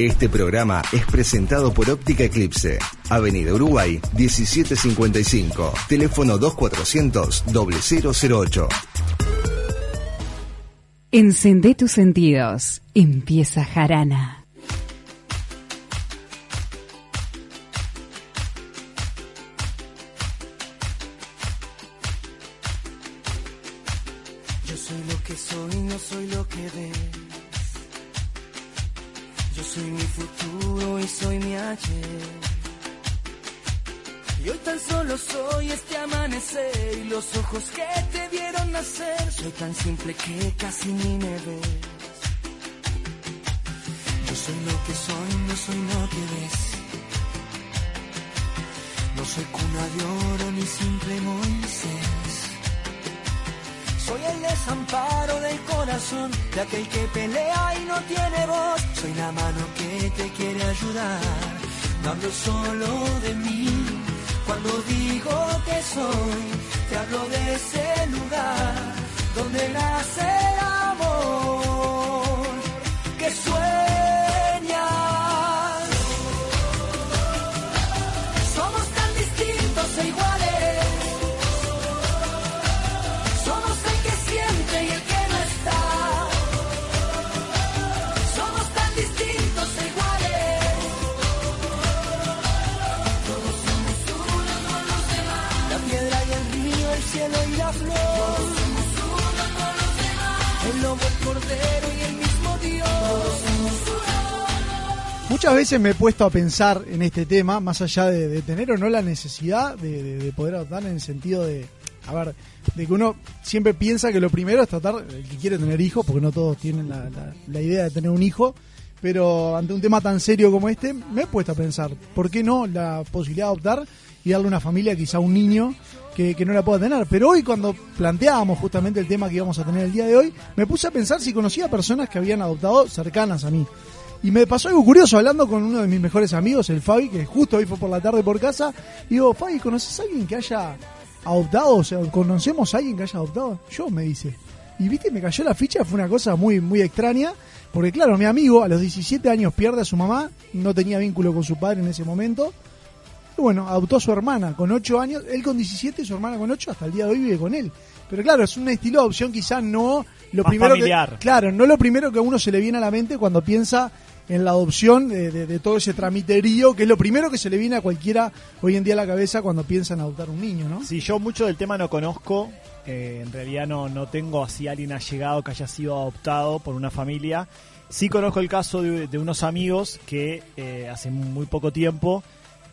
Este programa es presentado por Óptica Eclipse, Avenida Uruguay 1755, teléfono 2400 0008. Encendé tus sentidos. Empieza Jarana. Que casi ni me ves. Yo soy lo que soy, no soy lo que ves. No soy cuna de oro ni simple Moisés. Soy el desamparo del corazón de aquel que pelea y no tiene voz. Soy la mano que te quiere ayudar. No hablo solo Muchas veces me he puesto a pensar en este tema, más allá de, tener o no la necesidad de, de- de poder adoptar en el sentido de, a ver, de que uno siempre piensa que lo primero es tratar, el que quiere tener hijos, porque no todos tienen la, la- la idea de tener un hijo, pero ante un tema tan serio como este, me he puesto a pensar, ¿por qué no la posibilidad de adoptar y darle una familia quizá un niño que, que no la pueda tener? Pero hoy cuando planteábamos justamente el tema que íbamos a tener el día de hoy, me puse a pensar si conocía personas que habían adoptado cercanas a mí. Y me pasó algo curioso hablando con uno de mis mejores amigos, el Fabi, que justo hoy fue por la tarde por casa. Y digo, Fabi, ¿conoces a alguien que haya adoptado? O sea, ¿conocemos a alguien que haya adoptado? Yo, me dice. Y viste, me cayó la ficha, fue una cosa muy, muy extraña. Porque claro, mi amigo a los 17 años pierde a su mamá, no tenía vínculo con su padre en ese momento. Y bueno, adoptó a su hermana con 8 años, él con 17 y su hermana con 8, hasta el día de hoy vive con él. Pero claro, es un estilo de adopción quizás no lo Más primero familiar. que claro, no lo primero que a uno se le viene a la mente cuando piensa en la adopción de, de- todo ese tramiterío, que es lo primero que se le viene a cualquiera hoy en día a la cabeza cuando piensa en adoptar un niño, ¿no? Si yo mucho del tema no conozco, eh, en realidad no, no tengo así alguien allegado que haya sido adoptado por una familia. Sí conozco el caso de, unos amigos que eh, hace muy poco tiempo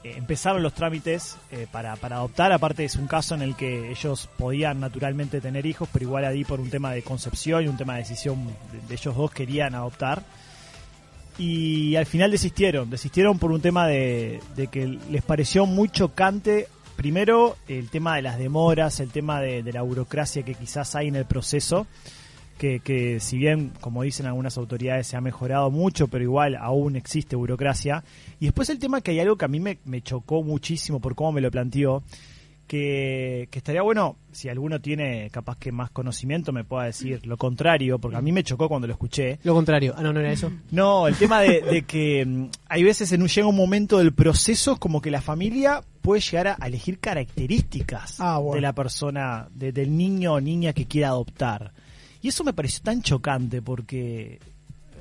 eh, empezaron los trámites para, para adoptar. Aparte es un caso en el que ellos podían naturalmente tener hijos, pero igual ahí por un tema de concepción y un tema de decisión de, de ellos dos querían adoptar. Y al final desistieron, desistieron por un tema de, de que les pareció muy chocante, primero el tema de las demoras, el tema de, la burocracia que quizás hay en el proceso, que, que si bien, como dicen algunas autoridades, se ha mejorado mucho, pero igual aún existe burocracia. Y después el tema que hay algo que a mí me, me chocó muchísimo por cómo me lo planteó, que, que estaría bueno, si alguno tiene capaz que más conocimiento, me pueda decir lo contrario, porque a mí me chocó cuando lo escuché. Lo contrario. Ah, no, no era eso. No, el tema de, de que mm, hay veces en un, llega un momento del proceso como que la familia puede llegar a, elegir características Ah, bueno. de la persona, de- del niño o niña que quiera adoptar. Y eso me pareció tan chocante porque,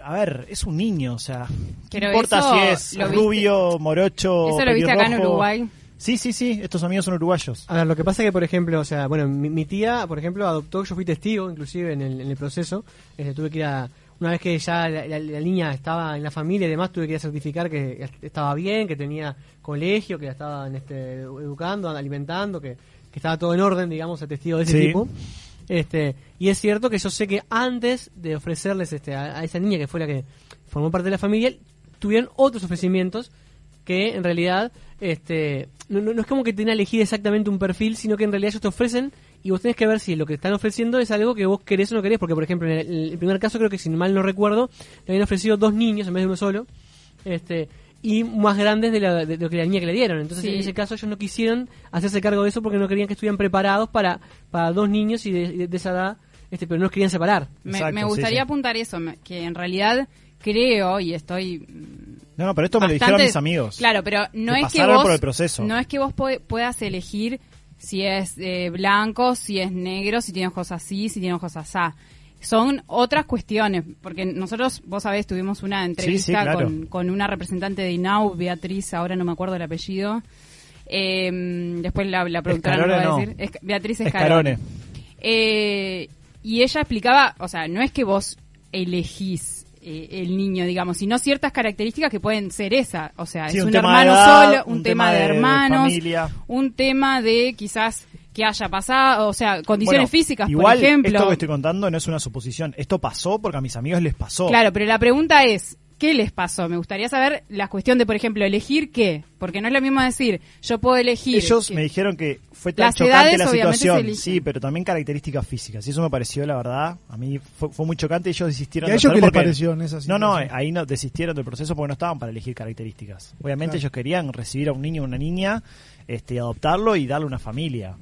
a ver, es un niño, o sea, ¿qué Pero importa si es rubio, morocho, Eso lo viste acá en? Uruguay. Sí, sí, sí, estos amigos son uruguayos. A ver, lo que pasa es que, por ejemplo, o sea, bueno, mi, mi tía, por ejemplo, adoptó, yo fui testigo, inclusive, en el, en el proceso. Este, tuve que ir a, una vez que ya la, la- la niña estaba en la familia y demás, tuve que ir a certificar que estaba bien, que tenía colegio, que la estaban este, educando, alimentando, que, que estaba todo en orden, digamos, a testigo de ese Sí. tipo. Este, y es cierto que yo sé que antes de ofrecerles este, a, a esa niña que fue la que formó parte de la familia, tuvieron otros ofrecimientos que en realidad este no, no- no es como que tengan que elegir exactamente un perfil, sino que en realidad ellos te ofrecen y vos tenés que ver si lo que están ofreciendo es algo que vos querés o no querés, porque por ejemplo en el, en el primer caso creo que si mal no recuerdo, le habían ofrecido dos niños en vez de uno solo, este y más grandes de, la, de lo que la niña que le dieron. Entonces Sí. en ese caso ellos no quisieron hacerse cargo de eso porque no querían que estuvieran preparados para, para dos niños y de, de- de esa edad, este pero no los querían separar. Me, Exacto, me sí, gustaría sí. apuntar eso, que en realidad creo, y estoy mm, No, no, pero esto me lo dijeron mis amigos. Claro, pero no Que es que vos por el proceso. no es que vos puedas elegir si es eh, blanco, si es negro, si tiene ojos así, si tiene ojos asá. Son otras cuestiones, porque nosotros, vos sabés, tuvimos una entrevista Sí, sí, claro. con, con una representante de INAU, Beatriz, ahora no me acuerdo el apellido. Eh, después la, la productora no lo va Escarone, a no. decir. Es- Beatriz Escarone. Escarone. Eh, y ella explicaba, o sea, no es que vos elegís eh, el niño, digamos, sino ciertas características que pueden ser esa. O sea, Sí, es un un, hermano edad, solo, un, un tema, tema de, hermanos, familia. un tema de quizás que haya pasado, o sea, condiciones Bueno, físicas, igual, por ejemplo. Esto que estoy contando no es una suposición. Esto pasó porque a mis amigos les pasó. Claro, pero la pregunta es, ¿qué les pasó? Me gustaría saber la cuestión de, por ejemplo, elegir qué. Porque no es lo mismo decir, yo puedo elegir. Ellos que- me dijeron que fue tan Las chocante edades, la situación. Sí, pero también características físicas. Y eso me pareció, la verdad, a mí fue, fue muy chocante. Ellos desistieron ¿Y a ellos qué les pareció en esa No, no, ahí no desistieron del proceso porque no estaban para elegir características. Obviamente Claro. ellos querían recibir a un niño o una niña, este, y adoptarlo y darle una familia.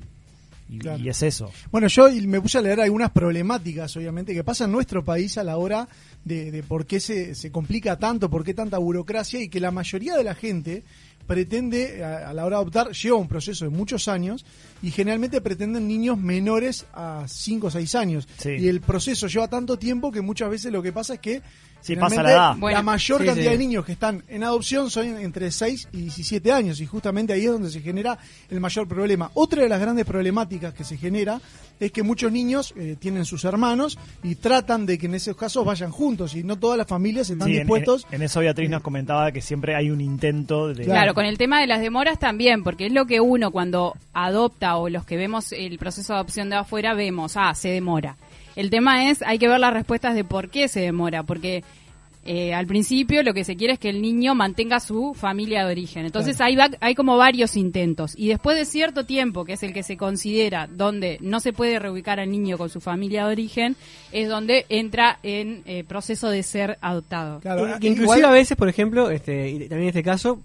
Y, Claro. y es eso. Bueno, yo me puse a leer algunas problemáticas, obviamente, que pasa en nuestro país a la hora de, de por qué se, se complica tanto, por qué tanta burocracia y que la mayoría de la gente pretende, a, a la hora de adoptar, lleva un proceso de muchos años y generalmente pretenden niños menores a 5 o 6 años. Sí. Y el proceso lleva tanto tiempo que muchas veces lo que pasa es que Sí, pasa finalmente, la edad. Bueno, mayor sí, cantidad sí. de niños que están en adopción son entre 6 y 17 años y justamente ahí es donde se genera el mayor problema. Otra de las grandes problemáticas que se genera es que muchos niños eh, tienen sus hermanos y tratan de que en esos casos vayan juntos y no todas las familias están Sí, en- dispuestos. En, en eso Beatriz nos comentaba que siempre hay un intento de... Claro, con el tema de las demoras también, porque es lo que uno cuando adopta o los que vemos el proceso de adopción de afuera vemos, ah, se demora. El tema es, hay que ver las respuestas de por qué se demora, porque eh, al principio lo que se quiere es que el niño mantenga su familia de origen. Entonces hay, va- hay como varios intentos. Y después de cierto tiempo, que es el que se considera donde no se puede reubicar al niño con su familia de origen, es donde entra en eh, proceso de ser adoptado. Claro, inclusive igual- a veces, por ejemplo, este, y también en este caso,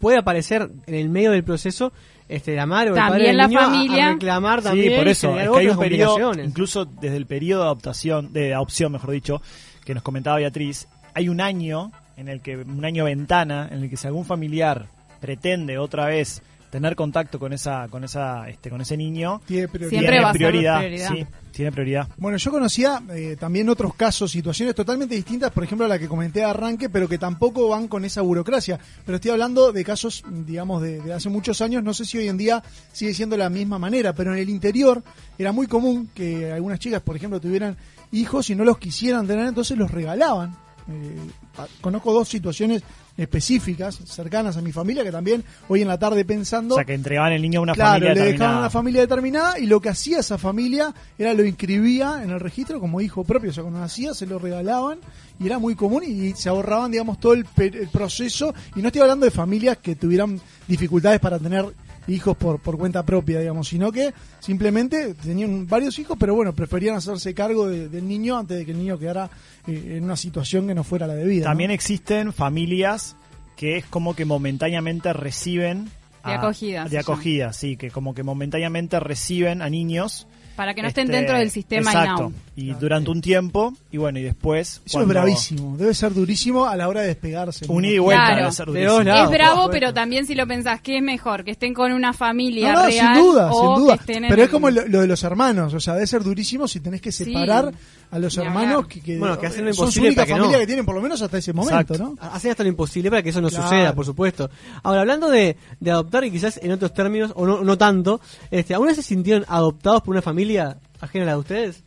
puede aparecer en el medio del proceso este, la madre o el También padre del la niño familia. a reclamar Sí, también por y eso, generar es que hay un periodo, incluso desde el periodo de adoptación, de adopción, mejor dicho, que nos comentaba Beatriz, hay un año en el que, un año ventana, en el que si algún familiar pretende otra vez tener contacto con esa, con esa, este, con ese niño, Tiene prioridad. Siempre tiene va a ser prioridad, prioridad. sí, tiene prioridad. Bueno, yo conocía eh, también otros casos, situaciones totalmente distintas, por ejemplo, a la que comenté de arranque, pero que tampoco van con esa burocracia. Pero estoy hablando de casos, digamos, de, de hace muchos años, no sé si hoy en día sigue siendo la misma manera, pero en el interior era muy común que algunas chicas, por ejemplo, tuvieran hijos y no los quisieran tener, entonces los regalaban. Eh, conozco dos situaciones específicas, cercanas a mi familia, que también hoy en la tarde pensando... O sea, que entregaban el niño a una Claro, familia le determinada. dejaban una familia determinada y lo que hacía esa familia era lo inscribía en el registro como hijo propio. O sea, cuando nacía se lo regalaban y era muy común y se ahorraban, digamos, todo el, el proceso. Y no estoy hablando de familias que tuvieran dificultades para tener hijos por, por cuenta propia, digamos, sino que simplemente tenían varios hijos, pero bueno, preferían hacerse cargo de- del niño antes de que el niño quedara eh, en una situación que no fuera la debida. ¿no? También existen familias que es como que momentáneamente reciben De acogida, de acogida, sí, que como que momentáneamente reciben a niños Para que no estén este, dentro del sistema exacto, Y durante un tiempo y bueno y después Eso cuando- es bravísimo, debe ser durísimo a la hora de despegarse. un y vuelta Claro. debe ser durísimo. lados. es bravo, pero también si lo pensás, ¿qué es mejor? Que estén con una familia No, no, real sin duda, o sin duda. que Pero es el- como lo, lo de los hermanos, o sea, debe ser durísimo si tenés que separar a los hermanos que, que- Bueno, que hacen lo son su imposible única para que familia no. que tienen por lo menos hasta ese momento, Exacto. ¿no? Hacen hasta lo imposible para que eso no Claro. suceda, por supuesto. Ahora, hablando de, de adoptar y quizás en otros términos, o no, no tanto, este, ¿alguna vez se sintieron adoptados por una familia ajena a la de ustedes?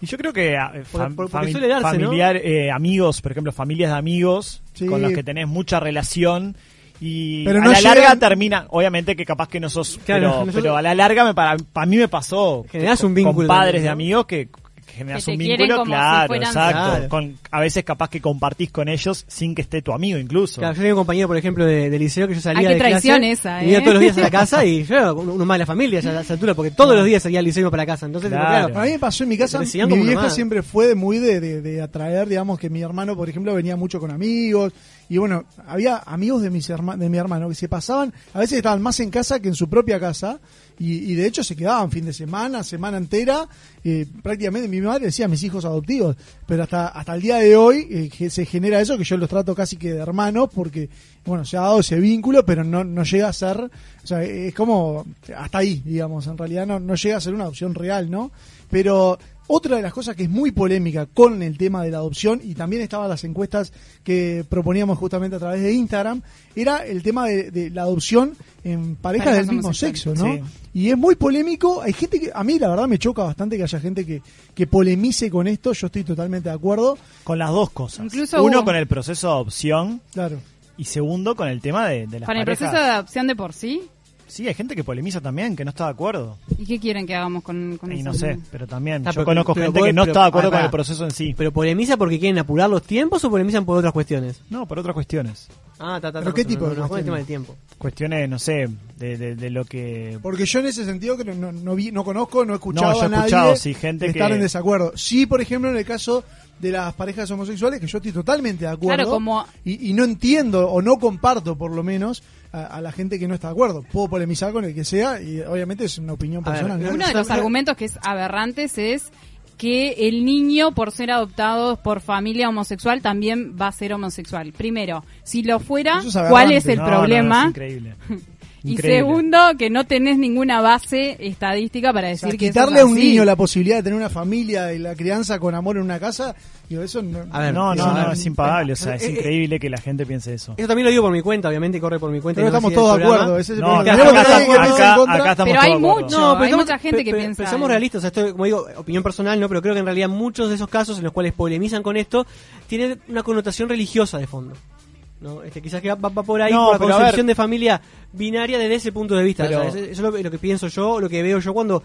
Y yo creo que eh, fam- por- porque fami- suele darse, ¿no? familiar, eh, amigos, por ejemplo, familias de amigos Sí. con los que tenés mucha relación y Pero a no la larga termina, obviamente que capaz que no sos, Claro, pero, nosotros- pero a la larga me para, para mí me pasó Generás un vínculo con padres también, de ¿no? amigos que, te un vínculo, si claro, exacto, Claro. con a veces capaz que compartís con ellos sin que esté tu amigo incluso. Claro, yo tenía un compañero, por ejemplo, de, de liceo que yo salía Ay, qué de clase traición esa, y iba ¿eh? todos los días a la casa y yo era uno más de la familia ya a esa altura, porque todos los días salía al liceo y para casa. Entonces, tipo, Claro. claro, A mí me pasó en mi casa, mi vieja siempre fue muy de, de- de atraer, digamos, que mi hermano, por ejemplo, venía mucho con amigos. Y bueno, había amigos de, mis herma- de mi hermano que se pasaban, a veces estaban más en casa que en su propia casa. Y, y de hecho se quedaban fin de semana, semana entera. eh, prácticamente mi madre decía mis hijos adoptivos, pero hasta hasta el día de hoy eh, que se genera eso que yo los trato casi que de hermanos porque bueno se ha dado ese vínculo, pero no no llega a ser, o sea es como hasta ahí digamos, en realidad no no llega a ser una adopción real, ¿no? Pero otra de las cosas que es muy polémica con el tema de la adopción, y también estaban las encuestas que proponíamos justamente a través de Instagram, era el tema de, de la adopción en parejas Parejas del mismo sexo, ¿no? Sí. Y es muy polémico. Hay gente que, a mí la verdad me choca bastante que haya gente que, que polemice con esto. Yo estoy totalmente de acuerdo. Con las dos cosas. Incluso Uno hubo- con el proceso de adopción Claro. y segundo con el tema de, de las Con el parejas. proceso de adopción de por sí. Sí, hay gente que polemiza también, que no está de acuerdo. ¿Y qué quieren que hagamos con, con Y eso? no sé, pero también Ah, yo pero- conozco pero gente que no pero- está de acuerdo ah, con el proceso en sí. ¿Pero polemiza porque quieren apurar los tiempos o polemizan por otras cuestiones? No, por otras cuestiones. Ah, ta, ta, ¿Pero ta, qué tipo no, de no, con el cuestiones? tema del tiempo. Cuestiones, no sé, de, de, de lo que... Porque yo en ese sentido que no, no, no vi, no conozco, no he escuchado No, yo he a nadie escuchado, sí, gente estar que- en desacuerdo. Sí, por ejemplo, en el caso de las parejas homosexuales, que yo estoy totalmente de acuerdo. Claro, como- y, y no entiendo o no comparto, por lo menos, a, a la gente que no está de acuerdo. Puedo polemizar con el que sea y obviamente es una opinión A personal. ¿no? Uno de los argumentos que es aberrantes es que el niño, por ser adoptado por familia homosexual, también va a ser homosexual. Primero, si lo fuera, es ¿cuál es el No, no, no, problema? es increíble. y segundo, que no tenés ninguna base estadística para O decir sea, que eso quitarle es a un así. niño la posibilidad de tener una familia y la crianza con amor en una casa, digo, eso no. A ver, No, no, no- no, es impagable, o sea, es Eh, eh, increíble que la gente piense eso. Eso también lo digo por mi cuenta, obviamente corre por mi cuenta. Pero y no estamos todos de acuerdo. Ese es el No, acá, estamos- acá- Pero hay todos de acuerdo. mucho. No, pero hay mucha gente que piensa pero somos en- realistas, o sea, esto, como digo, opinión personal, no, pero creo que en realidad muchos de esos casos en los cuales polemizan con esto tienen una connotación religiosa de fondo. ¿No? Este, quizás que va, va por ahí No, por la concepción de familia binaria desde ese punto de vista. Pero- O sea, eso, eso es lo, lo que pienso yo, lo que veo yo cuando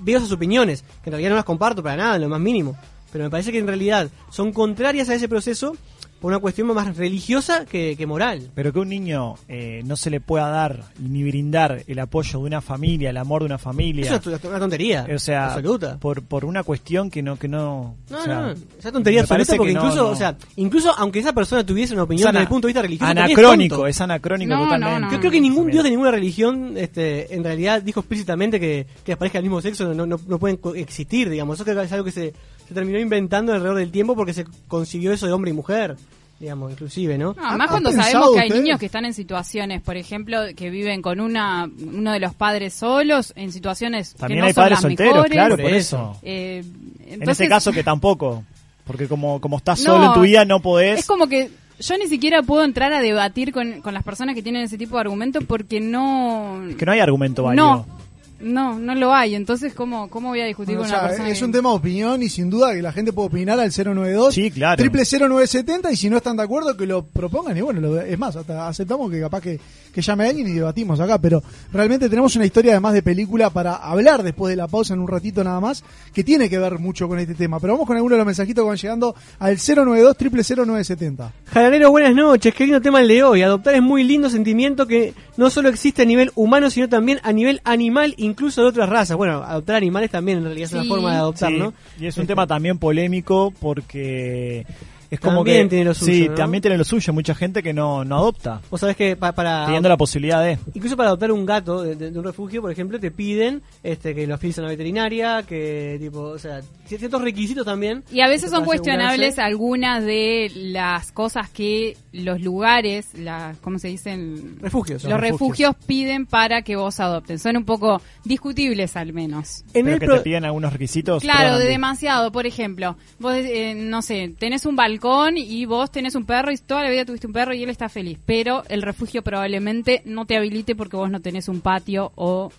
veo esas opiniones, que en realidad no las comparto para nada, en lo más mínimo. Pero me parece que en realidad son contrarias a ese proceso por una cuestión más religiosa que, que moral. Pero que un niño eh, no se le pueda dar ni brindar el apoyo de una familia, el amor de una familia. Eso es una tontería. o sea, absoluta. por por una cuestión que no que no, No, o sea, no, esa tontería absoluta parece porque no, incluso, no. o sea, incluso aunque esa persona tuviese una opinión desde el punto de vista religioso, es anacrónico, es anacrónico totalmente. no. Yo creo que ningún dios de ninguna religión este, en realidad dijo explícitamente que, que las parejas del mismo sexo no, no, no pueden coexistir, digamos. Eso creo que es algo que se, se terminó inventando alrededor del tiempo porque se consiguió eso de hombre y mujer, digamos, inclusive, ¿no? No, además ¿Han cuando sabemos que hay ustedes? niños que están en situaciones, por ejemplo, que viven con una uno de los padres solos, en situaciones También que no hay son padres las solteros, mejores. claro, Por por eso. Eh, en ese caso que tampoco, porque como como estás No, solo en tu vida no podés. Es como que yo ni siquiera puedo entrar a debatir con, con las personas que tienen ese tipo de argumentos porque no... que no hay argumento válido. No, no, no lo hay. Entonces, ¿cómo, cómo voy a discutir Bueno, con o una sea, persona es que- un tema de opinión y sin duda que la gente puede opinar al 092 Sí, claro. triple 0970 y si no están de acuerdo que lo propongan y bueno, lo- es más, hasta aceptamos que capaz que, que llame alguien y debatimos acá, pero realmente tenemos una historia además de película para hablar después de la pausa en un ratito nada más, que tiene que ver mucho con este tema, pero vamos con algunos de los mensajitos que van llegando al 092 triple 0970. Jaranero, buenas noches. Qué lindo tema el de hoy. Adoptar es muy lindo sentimiento que no solo existe a nivel humano, sino también a nivel animal, incluso de otras razas. Bueno, adoptar animales también en realidad es una forma de adoptar, Sí, ¿no? Y es un tema también polémico porque es como También que tiene lo suyo, sí, ¿no? también tiene lo suyo, mucha gente que no, no adopta, Vos sabés que pa- para... teniendo la posibilidad de Incluso para adoptar un gato de, de- de un refugio, por ejemplo, te piden este que lo afilies a una veterinaria, que tipo, o sea, ciertos requisitos también. Y a veces son cuestionables algunas de las cosas que los lugares, la, ¿cómo se dicen? Refugios. Los refugios piden para que vos adopten. Son un poco discutibles al menos. En pero el que pro- te piden algunos requisitos. Claro, de demasiado. Por ejemplo, vos, eh, no sé, tenés un balcón y vos tenés un perro y toda la vida tuviste un perro y él está feliz. Pero el refugio probablemente no te habilite porque vos no tenés un patio o...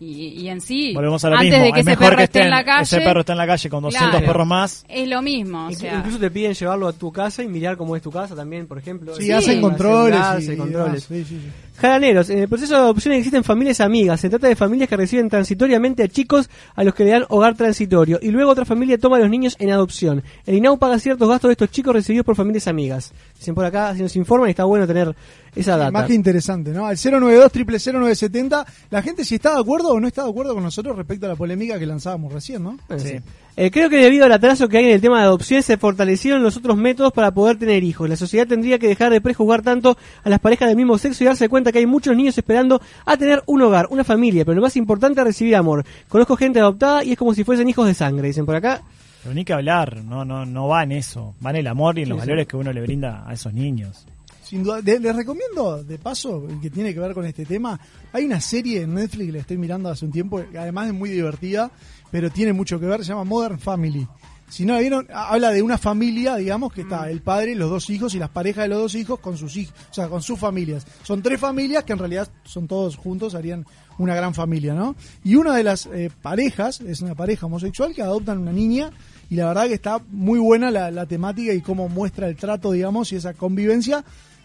Y, y en sí, Volvemos a lo antes mismo. de que es ese mejor perro que esté en la calle, ese perro está en la calle con 200 Claro. perros más. es lo mismo. O Inclu- sea, Incluso te piden llevarlo a tu casa y mirar cómo es tu casa también, por ejemplo. Sí, Sí. hacen controles. Y, y controles. Sí, sí, sí. Jaraneros, en el proceso de adopción existen familias amigas. Se trata de familias que reciben transitoriamente a chicos a los que le dan hogar transitorio. Y luego otra familia toma a los niños en adopción. El INAU paga ciertos gastos de estos chicos recibidos por familias amigas. Dicen por acá, si nos informan, y está bueno tener esa data. Más que interesante, ¿no? Al 092 triple 0970 la gente si está de acuerdo o no está de acuerdo con nosotros respecto a la polémica que lanzábamos recién, ¿no? Sí. Eh, creo que debido al atraso que hay en el tema de adopción se fortalecieron los otros métodos para poder tener hijos. La sociedad tendría que dejar de prejuzgar tanto a las parejas del mismo sexo y darse cuenta que hay muchos niños esperando a tener un hogar, una familia, pero lo más importante es recibir amor. Conozco gente adoptada y es como si fuesen hijos de sangre, dicen por acá. Pero ni que hablar, no, no, no va en eso, va en el amor y en los sí. valores que uno le brinda a esos niños. Sin duda, de- les recomiendo, de paso, que tiene que ver con este tema. Hay una serie en Netflix que la estoy mirando hace un tiempo, que además es muy divertida, pero tiene mucho que ver, se llama Modern Family. Si no la vieron, ha- habla de una familia, digamos, que está el padre, los dos hijos y las parejas de los dos hijos con sus hijos, o sea, con sus familias. Son tres familias que en realidad son todos juntos, harían una gran familia, ¿no? Y una de las eh, parejas es una pareja homosexual que adoptan una niña y la verdad que está muy buena la, la temática y cómo muestra el trato, digamos, y esa convivencia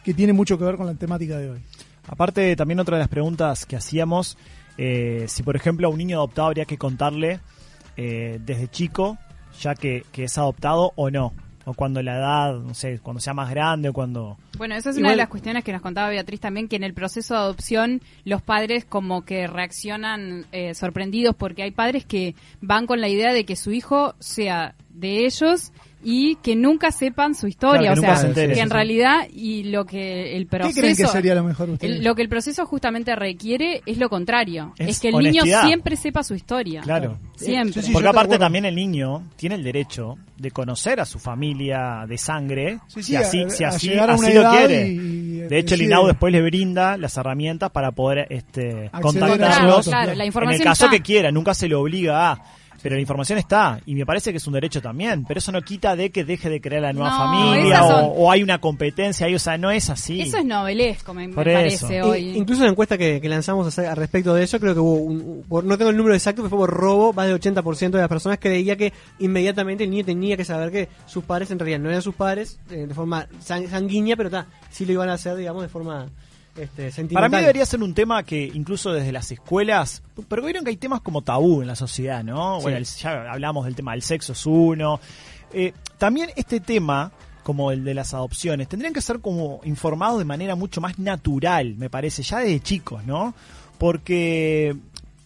que tiene mucho que ver con la temática de hoy. Aparte, también otra de las preguntas que hacíamos, eh, si por ejemplo a un niño adoptado habría que contarle eh, desde chico, ya que, que es adoptado o no, o cuando la edad, no sé, cuando sea más grande o cuando... Bueno, esa es una de las cuestiones que nos contaba Beatriz también, que en el proceso de adopción los padres como que reaccionan eh, sorprendidos porque hay padres que van con la idea de que su hijo sea de ellos y que nunca sepan su historia, Claro, que o sea, se enteren, que en sí, realidad y lo que el proceso ¿Qué creen que sería lo mejor ustedes? el- lo que el proceso justamente requiere es lo contrario, Es es, que el honestidad. niño siempre sepa su historia. Claro. Siempre. Sí, sí, Porque aparte también el niño tiene el derecho de conocer a su familia de sangre, Sí, sí, si así, a- si así, a así lo quiere. y- y de hecho, el INAU después le brinda las herramientas para poder este, Acceder contactarlos Claro, datos, la en información el caso está. que quiera, nunca se le obliga a... Pero la información está, y me parece que es un derecho también, pero eso no quita de que deje de crear la nueva No, familia o, hay una competencia ahí, o sea, no es así. Eso es novelesco, me, parece hoy. I- incluso en la encuesta que, que lanzamos al respecto de eso, creo que hubo, un, por- no tengo el número exacto, pero fue por robo, más del 80% de las personas creía que inmediatamente el niño tenía que saber que sus padres en realidad no eran sus padres eh, de forma san- sanguínea, pero ta, sí lo iban a hacer, digamos, de forma este, Para sentimental. mí debería ser un tema que incluso desde las escuelas, pero vieron que hay temas como tabú en la sociedad, ¿no? Sí. Bueno, el- ya hablamos del tema del sexo es uno. Eh, también este tema, como el de las adopciones, tendrían que ser como informados de manera mucho más natural, me parece, ya desde chicos, ¿no? Porque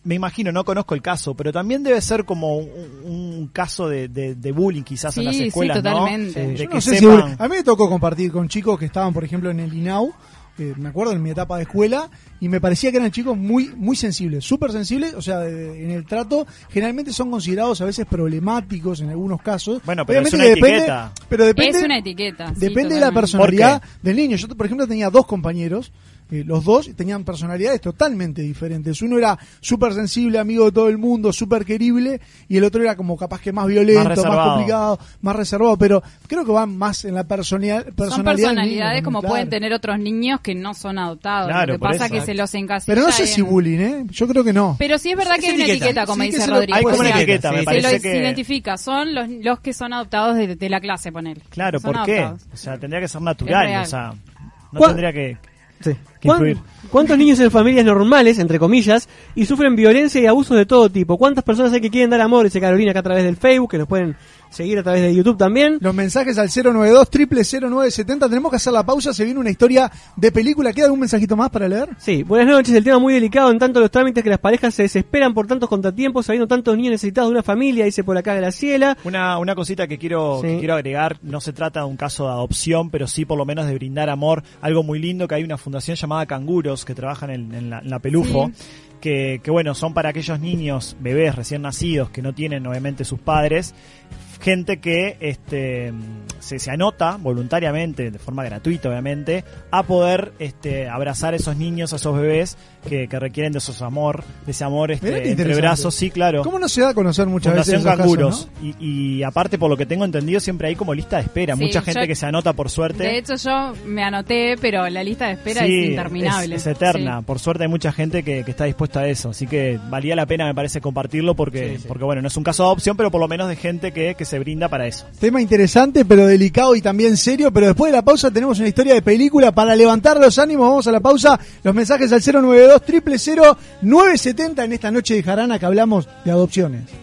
me imagino, no conozco el caso, pero también debe ser como un, un caso de, de- de bullying quizás en Sí, las sí, escuelas, ¿no? totalmente. De que no sé si- sepan- a mí me tocó compartir con chicos que estaban, por ejemplo, en el INAU, eh, me acuerdo en mi etapa de escuela, y me parecía que eran chicos muy muy sensibles, súper sensibles, o sea, de- en el trato generalmente son considerados a veces problemáticos en algunos casos. Bueno, pero es Obviamente una que depende, etiqueta. pero depende, es una etiqueta. sí, Depende de la personalidad ¿Por del niño. Yo, por ejemplo, tenía dos compañeros, eh, los dos tenían personalidades totalmente diferentes. Uno era súper sensible, amigo de todo el mundo, súper querible, y el otro era como capaz que más violento, más, complicado, más reservado. Pero creo que van más en la personalidad, Son personalidad personalidades como claro. pueden tener otros niños que no son adoptados. Claro, Lo que pasa es que se los encasilla. Pero no sé si bullying, ¿eh? Yo creo que no. Pero sí es verdad Es que hay una etiqueta. como Sí, dice se Rodrigo. Hay como una etiqueta, me se parece lo que- identifica. Son los, los que son adoptados de, de la clase, poner. Claro, Son ¿por qué? adoptados. O sea, tendría que ser natural, o sea, no ¿Cuál- tendría que... Sí. que ¿Cuán- influir. ¿Cuántos niños en familias normales, entre comillas, y sufren violencia y abusos de todo tipo? ¿Cuántas personas hay que quieren dar amor? Dice Carolina acá a través del Facebook, que nos pueden seguir a través de YouTube también. Los mensajes al 092 0970 Tenemos que hacer la pausa. Se viene una historia de película. ¿Queda algún mensajito más para leer? Sí, buenas noches. El tema muy delicado en tanto los trámites que las parejas se desesperan por tantos contratiempos, habiendo tantos niños necesitados de una familia, dice por acá Graciela. Una, una cosita que quiero, Sí. que quiero agregar, no se trata de un caso de adopción, pero sí por lo menos de brindar amor. Algo muy lindo que hay una fundación llamada Canguros que trabajan en, en la, en la Pelufo. Que, que bueno, son para aquellos niños, bebés recién nacidos que no tienen obviamente sus padres, gente que este se, se anota voluntariamente, de forma gratuita obviamente, a poder este abrazar a esos niños, a esos bebés que, que requieren de esos amor, de ese amor este, entre brazos, sí, claro. ¿Cómo no se da a conocer muchas Fundación veces esos Canguros. casos, no? y, y aparte, por lo que tengo entendido, siempre hay como lista de espera. Sí, Mucha gente yo- que se anota por suerte. De hecho, yo me anoté, pero la lista de espera Sí, es interminable. Es, es eterna. Sí. Por suerte hay mucha gente que, que está dispuesta a eso. Así que valía la pena, me parece, compartirlo porque, Sí, sí. porque bueno, no es un caso de adopción, pero por lo menos de gente que, que se brinda para eso. Tema interesante, pero delicado y también serio. Pero después de la pausa tenemos una historia de película para levantar los ánimos. Vamos a la pausa. Los mensajes al 092 000 970 en esta noche de Jarana que hablamos de adopciones.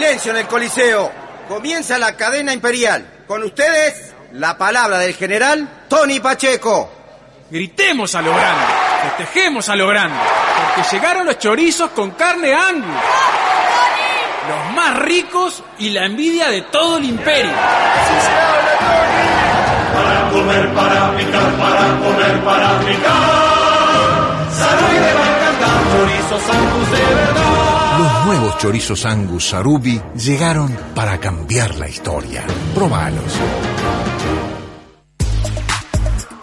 Silencio en el Coliseo. Comienza la cadena imperial. Con ustedes, la palabra del general Tony Pacheco. Gritemos a lo grande, festejemos a lo grande, porque llegaron los chorizos con carne angus. Los más ricos y la envidia de todo el imperio. Para comer, para picar, para comer, para picar. Salud de va a cantar Nuevos chorizos Angus Sarubi llegaron para cambiar la historia. Probalos.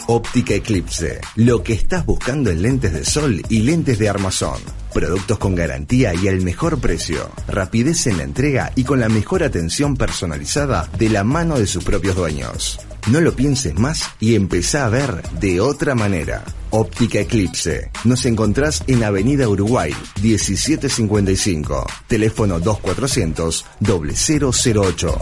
Óptica Eclipse. Lo que estás buscando en lentes de sol y lentes de armazón. Productos con garantía y al mejor precio. Rapidez en la entrega y con la mejor atención personalizada de la mano de sus propios dueños. No lo pienses más y empezá a ver de otra manera. Óptica Eclipse. Nos encontrás en Avenida Uruguay, 1755. Teléfono 2400 0008.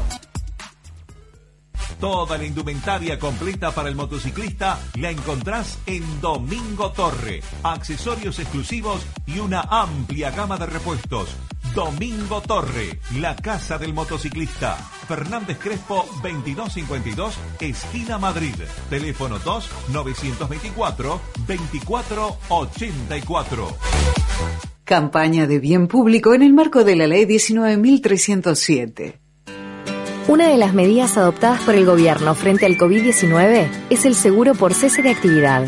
Toda la indumentaria completa para el motociclista la encontrás en Domingo Torre. Accesorios exclusivos y una amplia gama de repuestos. Domingo Torre, la casa del motociclista. Fernández Crespo 2252, esquina Madrid. Teléfono 2 924 2484. Campaña de bien público en el marco de la Ley 19.307. Una de las medidas adoptadas por el gobierno frente al COVID-19 es el seguro por cese de actividad.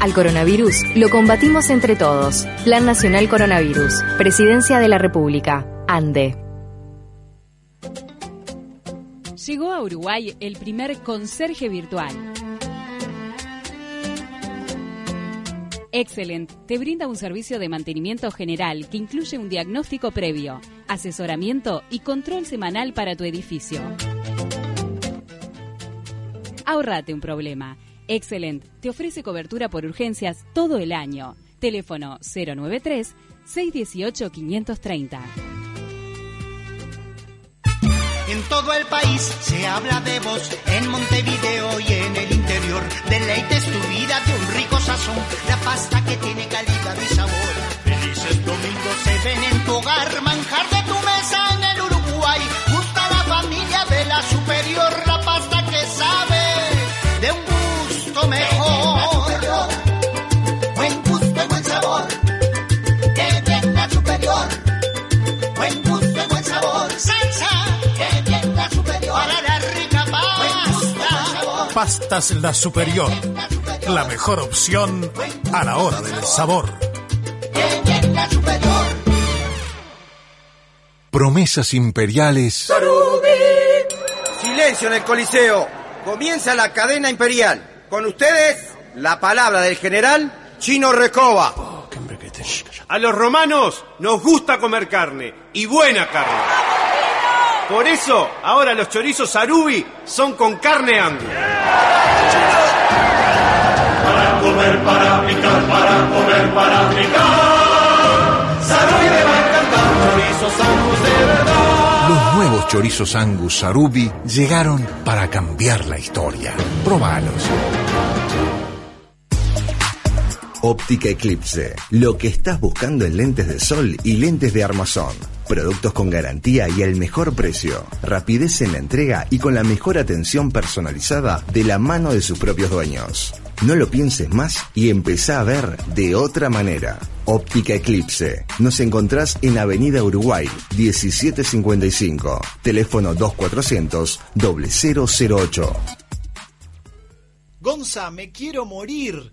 Al coronavirus lo combatimos entre todos. Plan Nacional Coronavirus. Presidencia de la República. ANDE. Llegó a Uruguay el primer conserje virtual. Excellent te brinda un servicio de mantenimiento general que incluye un diagnóstico previo, asesoramiento y control semanal para tu edificio. Ahorrate un problema. Excellent te ofrece cobertura por urgencias todo el año. Teléfono 093 618 530. En todo el país se habla de vos, en Montevideo y en el interior. Deleites tu vida de un rico sazón, la pasta que tiene calidad y sabor. Felices domingos se ven en tu hogar, manjar de tu mesa en el Uruguay. Gusta la familia de la superior, Pastas La Superior. La mejor opción a la hora del sabor. Promesas imperiales. Silencio en el Coliseo. Comienza la cadena imperial. Con ustedes, la palabra del general Chino Recoba. A los romanos nos gusta comer carne, y buena carne. Por eso, ahora los chorizos Arubi son con carne angus. Para comer, para picar, para comer, para picar. Salud de va a cantar chorizos angus de verdad. Los nuevos chorizos Angus Sarubi llegaron para cambiar la historia. Probalos. Óptica Eclipse. Lo que estás buscando en lentes de sol y lentes de armazón. Productos con garantía y al mejor precio. Rapidez en la entrega y con la mejor atención personalizada de la mano de sus propios dueños. No lo pienses más y empezá a ver de otra manera. Óptica Eclipse. Nos encontrás en Avenida Uruguay, 1755. Teléfono 2400 0008. Gonza, me quiero morir.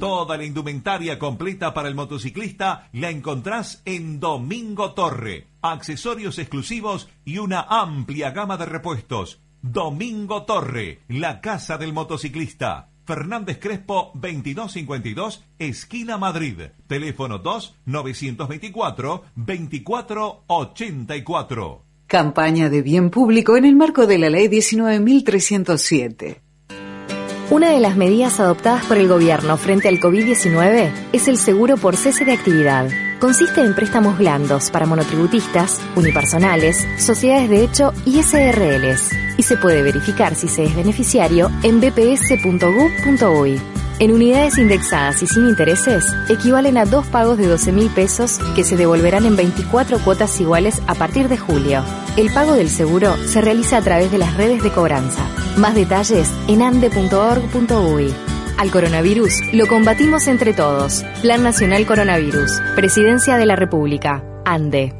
Toda la indumentaria completa para el motociclista la encontrás en Domingo Torre. Accesorios exclusivos y una amplia gama de repuestos. Domingo Torre, la casa del motociclista. Fernández Crespo 2252, esquina Madrid. Teléfono 2 924 2484. Campaña de bien público en el marco de la Ley 19.307. Una de las medidas adoptadas por el gobierno frente al COVID-19 es el seguro por cese de actividad. Consiste en préstamos blandos para monotributistas, unipersonales, sociedades de hecho y SRLs. Y se puede verificar si se es beneficiario en bps.gov.uy. En unidades indexadas y sin intereses, equivalen a dos pagos de 12 mil pesos que se devolverán en 24 cuotas iguales a partir de julio. El pago del seguro se realiza a través de las redes de cobranza. Más detalles en ande.org.uy. Al coronavirus lo combatimos entre todos. Plan Nacional Coronavirus. Presidencia de la República. ANDE.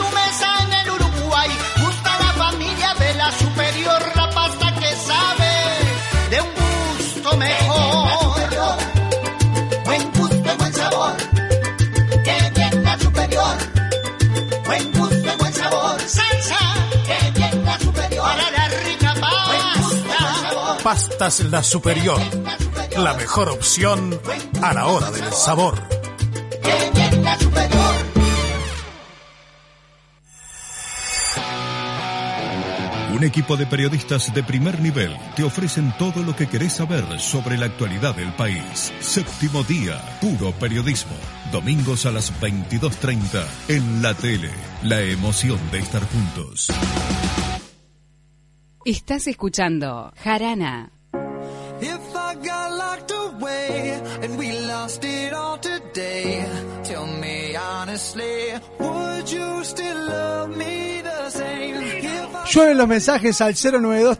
Pastas La Superior. La mejor opción a la hora del sabor. Un equipo de periodistas de primer nivel te ofrecen todo lo que querés saber sobre la actualidad del país. Séptimo día, puro periodismo. Domingos a las 22.30 en la tele. La emoción de estar juntos. Estás escuchando Jarana. If I got locked away and we lost it all today, tell me honestly, would you still love me Llueven los mensajes al 092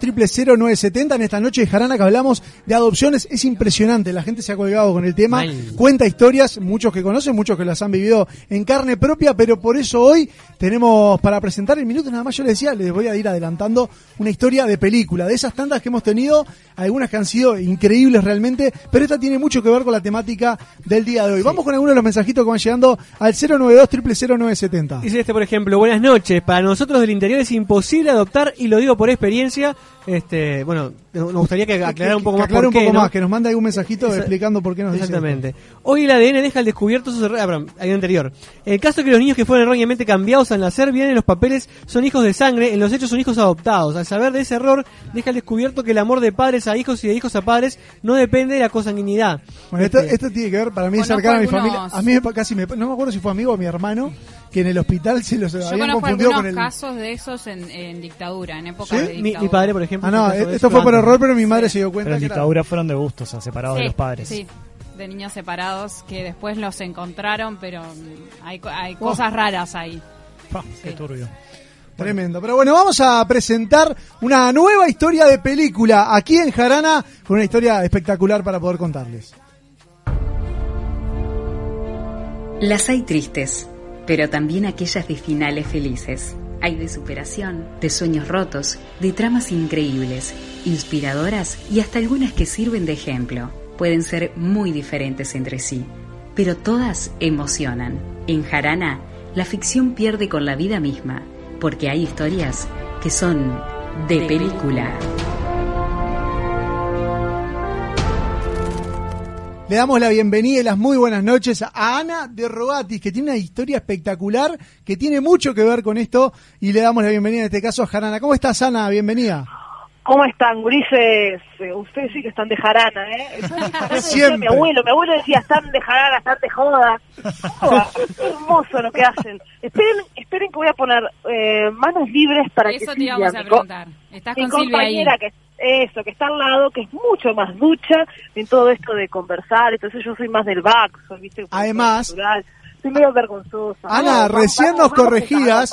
970 en esta noche de Jarana que hablamos de adopciones. Es impresionante, la gente se ha colgado con el tema. Cuenta historias, muchos que conocen, muchos que las han vivido en carne propia, pero por eso hoy tenemos para presentar en minutos nada más. Yo les decía, les voy a ir adelantando una historia de película, de esas tantas que hemos tenido, algunas que han sido increíbles realmente, pero esta tiene mucho que ver con la temática del día de hoy. Vamos con algunos de los mensajitos que van llegando al 092 970 Dice este, por ejemplo, buenas noches. Para nosotros del interior es imposible adoptar y lo digo por experiencia. Este, bueno, nos gustaría que aclarara un poco que más por un qué, poco ¿no? más, que nos mande algún mensajito Esa- explicando por qué nos dice. Exactamente. Hoy el ADN deja al descubierto sus errores. Ah, anterior. El caso es que los niños que fueron erróneamente cambiados al nacer vienen en los papeles son hijos de sangre, en los hechos son hijos adoptados. Al saber de ese error, deja al descubierto que el amor de padres a hijos y de hijos a padres no depende de la consanguinidad. Bueno, esto, Este, esto tiene que ver, para mí, es Conozco cercano a mi algunos- familia. A mí me- casi me, no me acuerdo si fue amigo o mi hermano, que en el hospital se los Yo habían conozco confundido algunos con el... casos de esos en, en dictadura, en época ¿Sí? de mi, dictadura. mi padre, por ejemplo. Ah, no, esto fue por error, pero mi madre se dio cuenta Pero en que era- dictadura fueron de gustos, o sea, separados de los padres. Sí, de niños separados que después los encontraron, pero mm, hay, hay Oh. cosas raras ahí. Pa, Qué turbio. Tremendo. Pero bueno, vamos a presentar una nueva historia de película aquí en Jarana, con una historia espectacular para poder contarles. Las hay tristes, pero también aquellas de finales felices. Hay de superación, de sueños rotos, de tramas increíbles, inspiradoras y hasta algunas que sirven de ejemplo. Pueden ser muy diferentes entre sí, pero todas emocionan. En Jarana, la ficción pierde con la vida misma, porque hay historias que son de película. Le damos la bienvenida y las muy buenas noches a Ana de Rogatis, que tiene una historia espectacular, que tiene mucho que ver con esto, y le damos la bienvenida en este caso a Jarana. ¿Cómo estás, Ana? Bienvenida. ¿Cómo están, gurises? Eh, ustedes sí que están de jarana, ¿eh? Decía Siempre. Mi abuelo, mi abuelo decía, están de jarana, están de joda. Qué hermoso lo que hacen. Esperen, esperen que voy a poner eh, manos libres para que Eso te Silvia, íbamos a preguntar. Estás mi con Silvia ahí. compañera que eso, que está al lado, que es mucho más ducha en todo esto de conversar, entonces yo soy más del back, soy, ¿viste? Además- soy medio vergonzosa. Ana, No, recién vamos, nos vamos, corregías,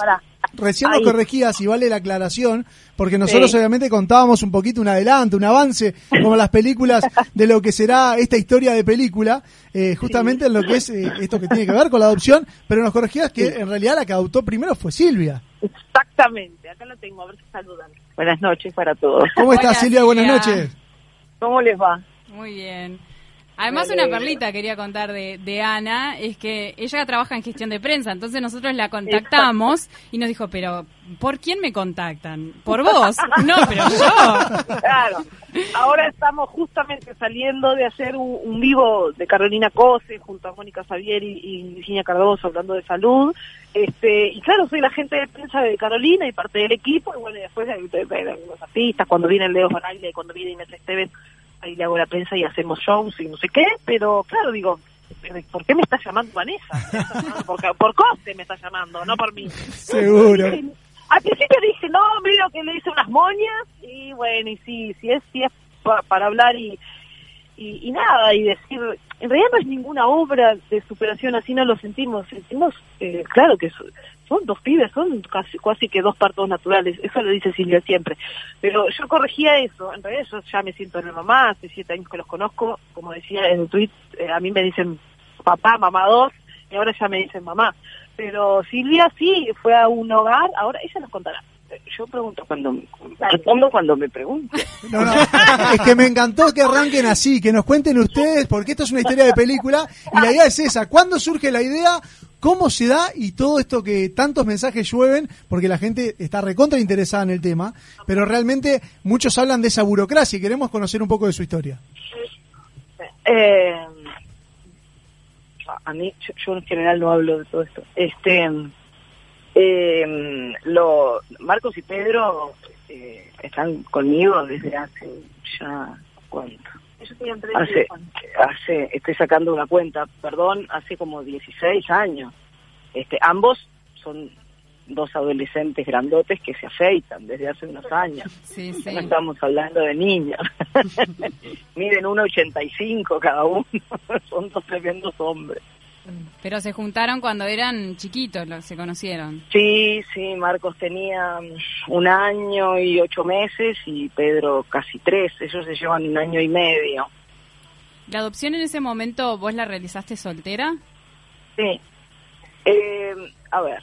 recién nos corregías y vale la aclaración, porque nosotros Sí. obviamente contábamos un poquito un adelanto, un avance, como las películas de lo que será esta historia de película, eh, justamente en lo que es eh, esto que tiene que ver con la adopción, pero nos corregías que en realidad la que adoptó primero fue Silvia. Exactamente, acá lo tengo, a ver si saludan. Buenas noches para todos. ¿Cómo estás Silvia? Buenas noches. ¿Cómo les va? Muy bien. Además, una perlita quería contar de, de Ana, es que ella trabaja en gestión de prensa, entonces nosotros la contactamos y nos dijo, pero ¿por quién me contactan? ¿Por vos? No, pero yo. Claro. Ahora estamos justamente saliendo de hacer un, un vivo de Carolina Cose junto a Mónica Xavier y, y Virginia Cardoso hablando de salud. Este, y claro, soy la gente de prensa de Carolina y parte del equipo. Y bueno, y después de, de- de- de los artistas, cuando vienen Leo y cuando viene Inés Esteves, ahí le hago la prensa y hacemos shows y no sé qué. Pero claro, digo, ¿por qué me está llamando Vanessa? Por, por coste me está llamando, no por mí. Seguro. Al principio dije, no, miro que le hice unas moñas y bueno, y sí, si es, si es pa- para hablar y, y, y nada, y decir, en realidad no es ninguna obra de superación, así no lo sentimos, sentimos, eh, claro que so- son dos pibes, son casi, casi que dos partos naturales, eso lo dice Silvia siempre, pero yo corregía eso, en realidad yo ya me siento una mamá, hace siete años que los conozco, como decía en el tweet, eh, a mí me dicen papá, mamá dos, y ahora ya me dicen mamá. Pero Silvia sí, fue a un hogar, ahora ella nos contará. Yo pregunto cuando, respondo cuando me pregunto. No, no, es que me encantó que arranquen así, que nos cuenten ustedes, porque esto es una historia de película, y la idea es esa, ¿cuándo surge la idea? ¿Cómo se da? Y todo esto que tantos mensajes llueven, porque la gente está recontra interesada en el tema, pero realmente muchos hablan de esa burocracia y queremos conocer un poco de su historia. Eh, a mí, yo, yo en general no hablo de todo esto. Este, eh, lo, Marcos y Pedro eh, están conmigo desde hace ya, ¿cuánto? Hace, hace, estoy sacando una cuenta, perdón, hace como 16 años. Este, ambos son dos adolescentes grandotes que se afeitan desde hace unos años. Sí, Ya sí. No estamos hablando de niños. Miden 1,85 cada uno. Son dos tremendos hombres. Pero se juntaron cuando eran chiquitos, los, se conocieron. Sí, sí, Marcos tenía mm, un año y ocho meses y Pedro casi tres. Ellos se llevan un año y medio. ¿La adopción en ese momento vos la realizaste soltera? Sí. Eh, a ver,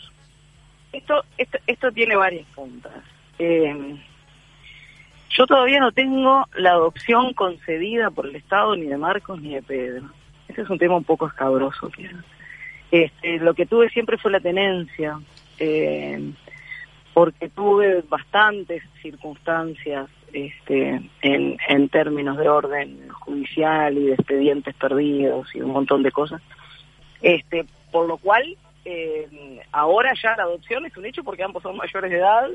esto, esto, esto tiene varias puntas. Eh, yo todavía no tengo la adopción concedida por el Estado ni de Marcos ni de Pedro. Ese es un tema un poco escabroso. Este, lo que tuve siempre fue la tenencia, eh, porque tuve bastantes circunstancias este, en, en términos de orden judicial y de expedientes perdidos y un montón de cosas. Este, por lo cual, eh, ahora ya la adopción es un hecho porque ambos son mayores de edad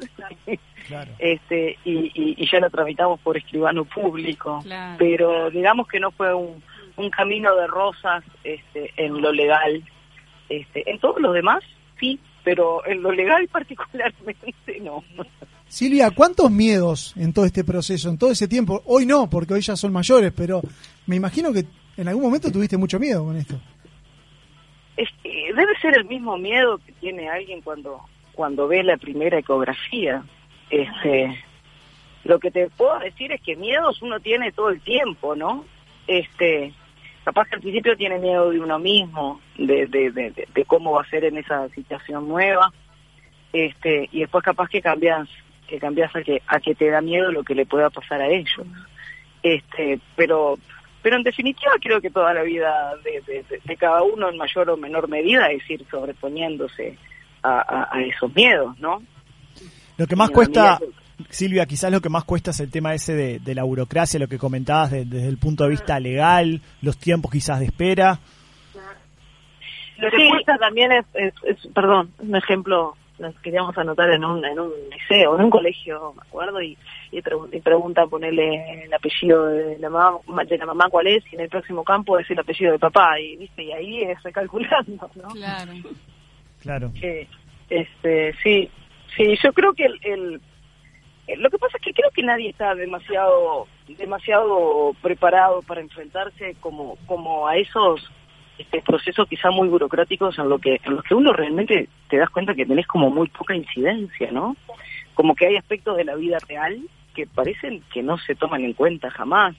este, y, y- y ya la tramitamos por escribano público. Claro. Pero digamos que no fue un, un camino de rosas este, en lo legal. Este, en todos los demás, sí, pero en lo legal particularmente no. Silvia, ¿cuántos miedos en todo este proceso, en todo ese tiempo? Hoy no, porque hoy ya son mayores, pero me imagino que en algún momento tuviste mucho miedo con esto. Este, debe ser el mismo miedo que tiene alguien cuando cuando ve la primera ecografía. Este, lo que te puedo decir es que miedos uno tiene todo el tiempo, ¿no? Este, capaz que al principio tiene miedo de uno mismo, de, de, de, cómo va a ser en esa situación nueva, este, y después capaz que cambias, que cambias a que a que te da miedo lo que le pueda pasar a ellos. Este, pero pero en definitiva creo que toda la vida de, de- cada uno en mayor o menor medida es ir sobreponiéndose a, a- a esos miedos, ¿no? Lo que más cuesta, Silvia, quizás lo que más cuesta es el tema ese de, de la burocracia, lo que comentabas de- desde el punto de vista legal, los tiempos quizás de espera. Lo que cuesta también es, es- es- perdón, un ejemplo nos queríamos anotar en un, en un liceo, en un colegio, me acuerdo, y, y, pregun- y pregunta ponerle el apellido de la, mamá, de la mamá cuál es, y en el próximo campo es el apellido de papá, y viste, y ahí es recalculando, ¿no? Claro. Claro. que este sí sí yo creo que el, el- eh, lo que pasa es que creo que nadie está demasiado demasiado preparado para enfrentarse como como a esos este, procesos quizá muy burocráticos en lo que en los que uno realmente te das cuenta que tenés como muy poca incidencia no como que hay aspectos de la vida real que parecen que no se toman en cuenta jamás.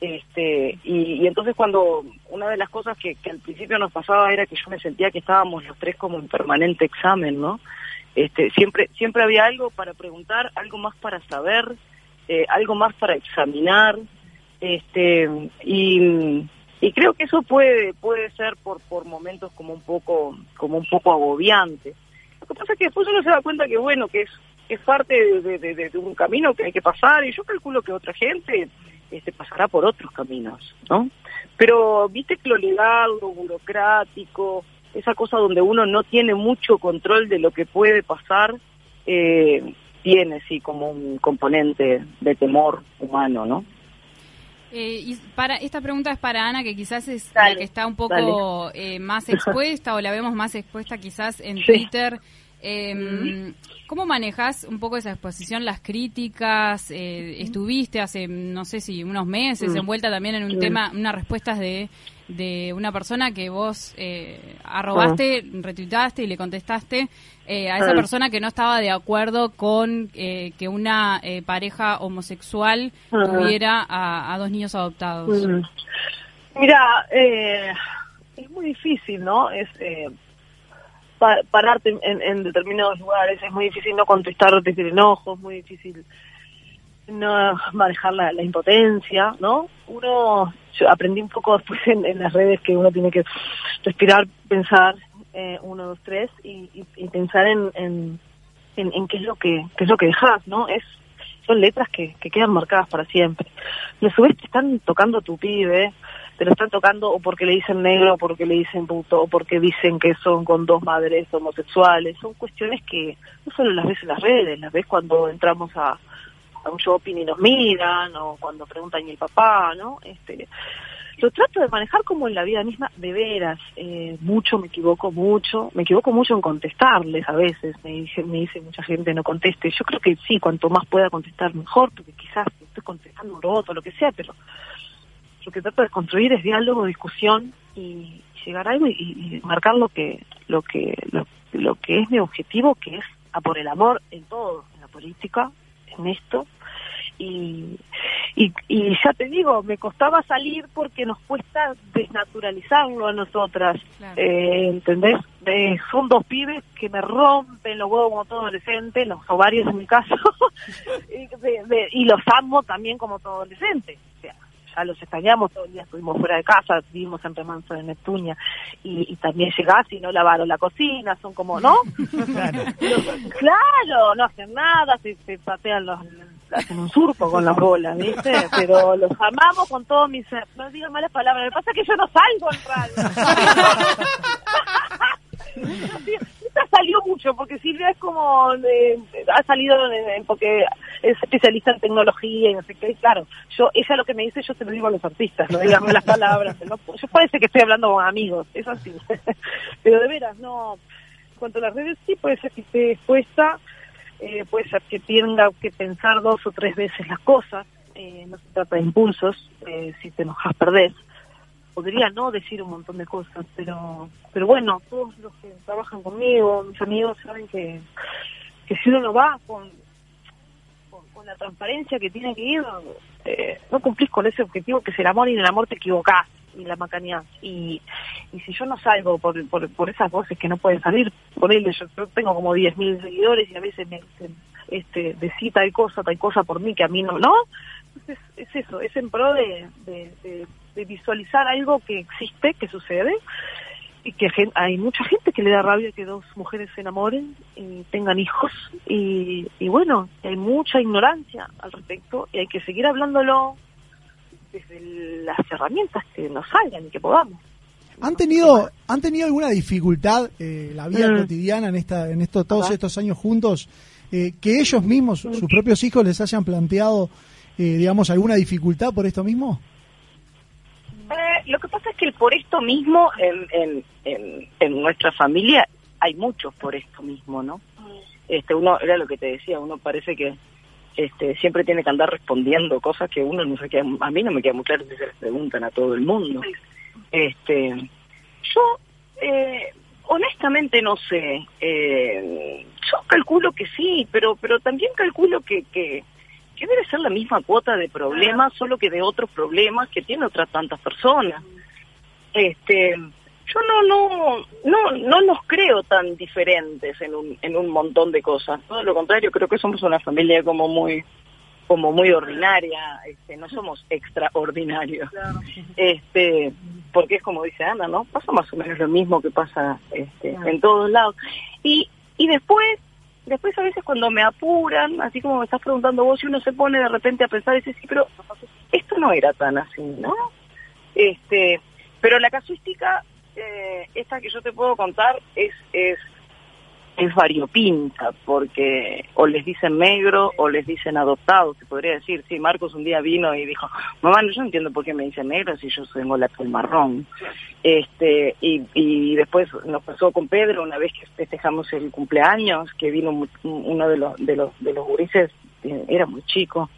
Este y, y entonces cuando una de las cosas que, que al principio nos pasaba era que yo me sentía que estábamos los tres como en permanente examen no este siempre siempre había algo para preguntar algo más para saber eh, algo más para examinar este y, creo que eso puede puede ser por por momentos como un poco como un poco agobiante lo que pasa es que después uno se da cuenta que bueno que es es parte de- de un camino que hay que pasar y yo calculo que otra gente este, pasará por otros caminos, ¿no? Pero viste que lo legal, lo burocrático, esa cosa donde uno no tiene mucho control de lo que puede pasar, eh, tiene sí como un componente de temor humano, ¿no? Eh, y para esta pregunta es para Ana, que quizás es la que está un poco eh, más expuesta o la vemos más expuesta quizás en Twitter. Eh, ¿Cómo manejas un poco esa exposición, las críticas? Eh, estuviste hace, no sé si unos meses, Mm. envuelta también en un Mm. tema, unas respuestas de, de una persona que vos eh, arrobaste, retuitaste y le contestaste eh, a esa Ah. persona que no estaba de acuerdo con eh, que una eh, pareja homosexual Ah. tuviera a, a dos niños adoptados. Mm. Mira, eh, es muy difícil, ¿no? Es eh, pa- pararte en, en- en determinados lugares, es muy difícil no contestar desde el enojo, es muy difícil no manejar la, impotencia, ¿no? Uno, yo aprendí un poco después en, en las redes que uno tiene que respirar, pensar, eh, uno, dos, tres, y, y- y pensar en, en, en, en qué es lo que qué es lo que dejas, ¿no? Es son letras que, que quedan marcadas para siempre. Y a su vez te están tocando tu pibe, te lo están tocando o porque le dicen negro, o porque le dicen puto, o porque dicen que son con dos madres homosexuales. Son cuestiones que no solo las ves en las redes, las ves cuando entramos a, a un shopping y nos miran, o cuando preguntan y el papá, ¿no? Este, lo trato de manejar como en la vida misma, de veras, eh, mucho me equivoco mucho, me equivoco mucho en contestarles a veces, me dice, me dice mucha gente no conteste, yo creo que sí, cuanto más pueda contestar mejor, porque quizás estoy contestando un robot o lo que sea, pero lo que trato de construir es diálogo, discusión y llegar a algo y, y marcar lo que, lo que, lo, lo que es mi objetivo, que es a por el amor en todo, en la política, en esto, y, y, y ya te digo, me costaba salir porque nos cuesta desnaturalizarlo a nosotras, eh, ¿entendés? Eh, son dos pibes que me rompen los huevos como todo adolescente, los ovarios en mi caso, y, de- de- y los amo también como todo adolescente. Los extrañamos, todo el día estuvimos fuera de casa, vivimos en Remanso de Neptunia, y, y también llegás y no lavaron la cocina, son como, ¿no? Claro, no hacen nada, se, se patean los, hacen un surco con las bolas, ¿viste? Pero los amamos con todo mi ser. No digan malas palabras, me pasa que yo no salgo en radio. Esta salió mucho, porque Silvia es como, de- ha salido en- en- porque es especialista en tecnología y no sé qué, claro, yo, ella lo que me dice, yo se lo digo a los artistas, no digan malas palabras, no, yo parece que estoy hablando con amigos, es así. Pero de veras, no, en cuanto a las redes, sí puede ser que esté expuesta, eh, puede ser que tenga que pensar dos o tres veces las cosas, eh, no se trata de impulsos, eh, si te enojas perdés. Podría no decir un montón de cosas, pero pero bueno, todos los que trabajan conmigo, mis amigos, saben que, que si uno no va con, con, la transparencia que tiene que ir, eh, no cumplís con ese objetivo que es el amor y en el amor te equivocás y la macaneás. Y, y si yo no salgo por, por, esas voces que no pueden salir, por él, yo, tengo como 10.000 seguidores y a veces me dicen, este, decí tal cosa, tal cosa por mí que a mí no, ¿no? Entonces es eso, es en pro de- de visualizar algo que existe, que sucede, y que gen- hay mucha gente que le da rabia que dos mujeres se enamoren y tengan hijos, y, y bueno, hay mucha ignorancia al respecto, y hay que seguir hablándolo desde las herramientas que nos salgan y que podamos. ¿Han tenido, ¿Han tenido alguna dificultad eh, la vida Mm. cotidiana en esta, en estos todos estos años juntos, eh, que ellos mismos, sus propios hijos, les hayan planteado, eh, digamos, alguna dificultad por esto mismo? Eh, lo que pasa es que por esto mismo en, en, en, en nuestra familia hay muchos por esto mismo, ¿no? Este, uno era lo que te decía, uno parece que este, siempre tiene que andar respondiendo cosas que uno no se queda, a mí no me queda muy claro si se les preguntan a todo el mundo. Este, yo eh, honestamente no sé, eh, yo calculo que sí, pero pero también calculo que, que que debe ser la misma cuota de problemas, solo que de otros problemas que tienen otras tantas personas. Este, yo no no no no nos creo tan diferentes en un en un montón de cosas. Todo lo contrario, creo que somos una familia como muy como muy ordinaria, este, no somos extraordinarios. Este, porque es como dice Ana, ¿no? Pasa más o menos lo mismo que pasa este, en todos lados. Y y después después a veces cuando me apuran, así como me estás preguntando vos, y uno se pone de repente a pensar, y dice, sí, pero esto no era tan así, ¿no? Este, pero la casuística, eh, esta que yo te puedo contar, es, es, es variopinta, porque o les dicen negro o les dicen adoptado, se podría decir. Sí, Marcos un día vino y dijo, mamá, yo no entiendo por qué me dicen negro si yo tengo la piel marrón. Este, y, y después nos pasó con Pedro una vez que festejamos el cumpleaños, que vino uno de los, de los, de los gurises, eh, era muy chico,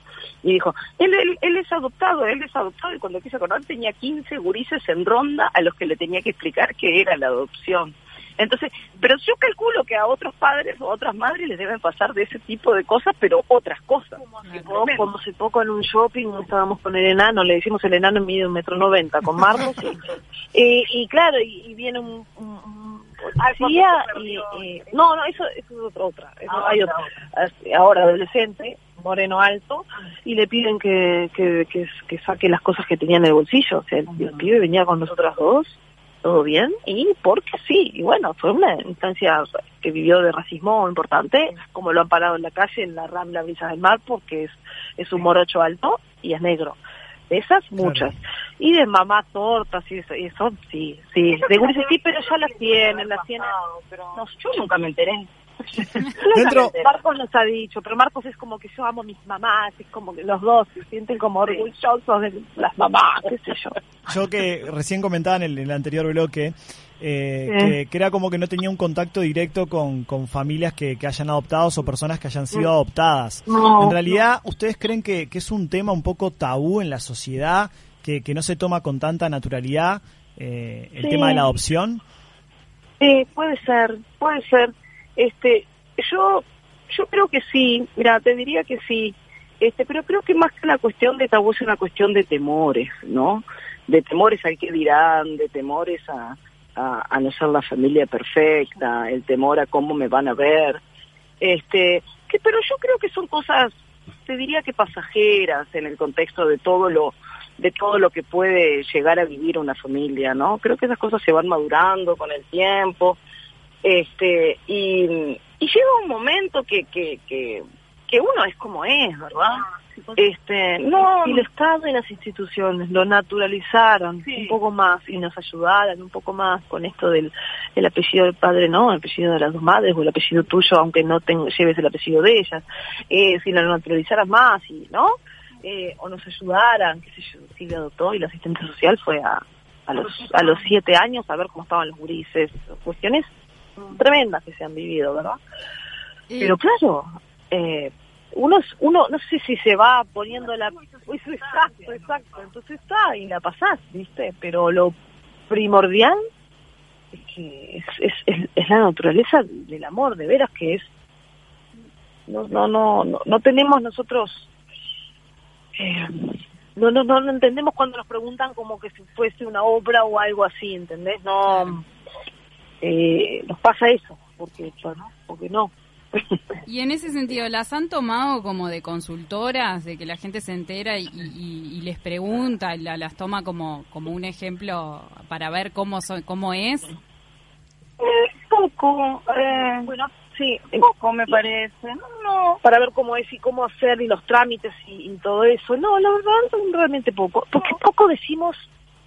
y dijo, él, él, él es adoptado, él es adoptado, y cuando quise acordar tenía 15 gurises en ronda a los que le tenía que explicar qué era la adopción. Entonces, pero yo calculo que a otros padres o a otras madres les deben pasar de ese tipo de cosas, pero otras cosas. Como hace poco en un shopping estábamos con el enano, le decimos el enano mide un metro noventa con Marcos y, y, claro, y, y viene un, un- un policía y, y- no, no, eso, eso es otra, otra, eso Ah, hay otra, otra. ahora adolescente, moreno alto, y le piden que, que, que, que saque las cosas que tenía en el bolsillo, o sea, el, el pibe venía con nosotras dos, todo bien, y porque sí, y bueno, fue una instancia que vivió de racismo importante, como lo han parado en la calle, en la Rambla Brisas del Mar, porque es, es un morocho alto y es negro. De esas, muchas. Y de mamá tortas y eso, y eso sí, sí. De gurises sí, pero ya las tienen, las tienen. No, yo nunca me enteré. Dentro... Marcos nos ha dicho, pero Marcos es como que yo amo a mis mamás, es como que los dos se sienten como orgullosos de las mamás, qué sé yo. Yo que recién comentaba en el, en el anterior bloque eh, Sí. que, que era como que no tenía un contacto directo con, con familias que, que hayan adoptado o personas que hayan sido Mm. adoptadas. No, en realidad, ¿ustedes creen que, que es un tema un poco tabú en la sociedad, que, que no se toma con tanta naturalidad eh, el Sí. tema de la adopción? Sí, puede ser, puede ser. Este, yo, yo creo que sí. Mira, te diría que sí. Este, pero creo que más que una cuestión de tabú es una cuestión de temores, ¿no? De temores al que dirán, de temores a, a, a no ser la familia perfecta, el temor a cómo me van a ver. Este, que, pero yo creo que son cosas, te diría que pasajeras en el contexto de todo lo, de todo lo que puede llegar a vivir una familia, ¿no? Creo que esas cosas se van madurando con el tiempo, este, y, y llega un momento que, que, que, que uno es como es, ¿verdad? Este, no, Y el Estado y las instituciones lo naturalizaron un poco más y nos ayudaran un poco más con esto del el apellido del padre, no, el apellido de las dos madres o el apellido tuyo, aunque no ten- lleves el apellido de ellas. Eh, si lo naturalizaran más, y ¿no? Eh, o nos ayudaran, qué sé yo, Silvia adoptó y la asistente social fue a, a los a los siete años a ver cómo estaban los gurises, cuestiones tremendas que se han vivido, ¿verdad? Pero claro, eh, uno, es- uno no sé si se va poniendo la... Exacto, exacto, entonces está y la pasás, ¿viste? Pero lo primordial es que es, es, es, es la naturaleza del amor, de veras que es... No, no, no, no, no tenemos nosotros... eh, no, no, no, no entendemos cuando nos preguntan como que si fuese una obra o algo así, ¿entendés? No, eh, nos pasa eso, porque, no. Y en ese sentido, ¿las han tomado como de consultoras, de que la gente se entera y, y- y les pregunta, y la- las toma como, como un ejemplo para ver cómo son, cómo es? poco, eh, bueno, sí, poco me parece, no, no, para ver cómo es y cómo hacer y los trámites y, y todo eso, no, la verdad, realmente poco, porque poco decimos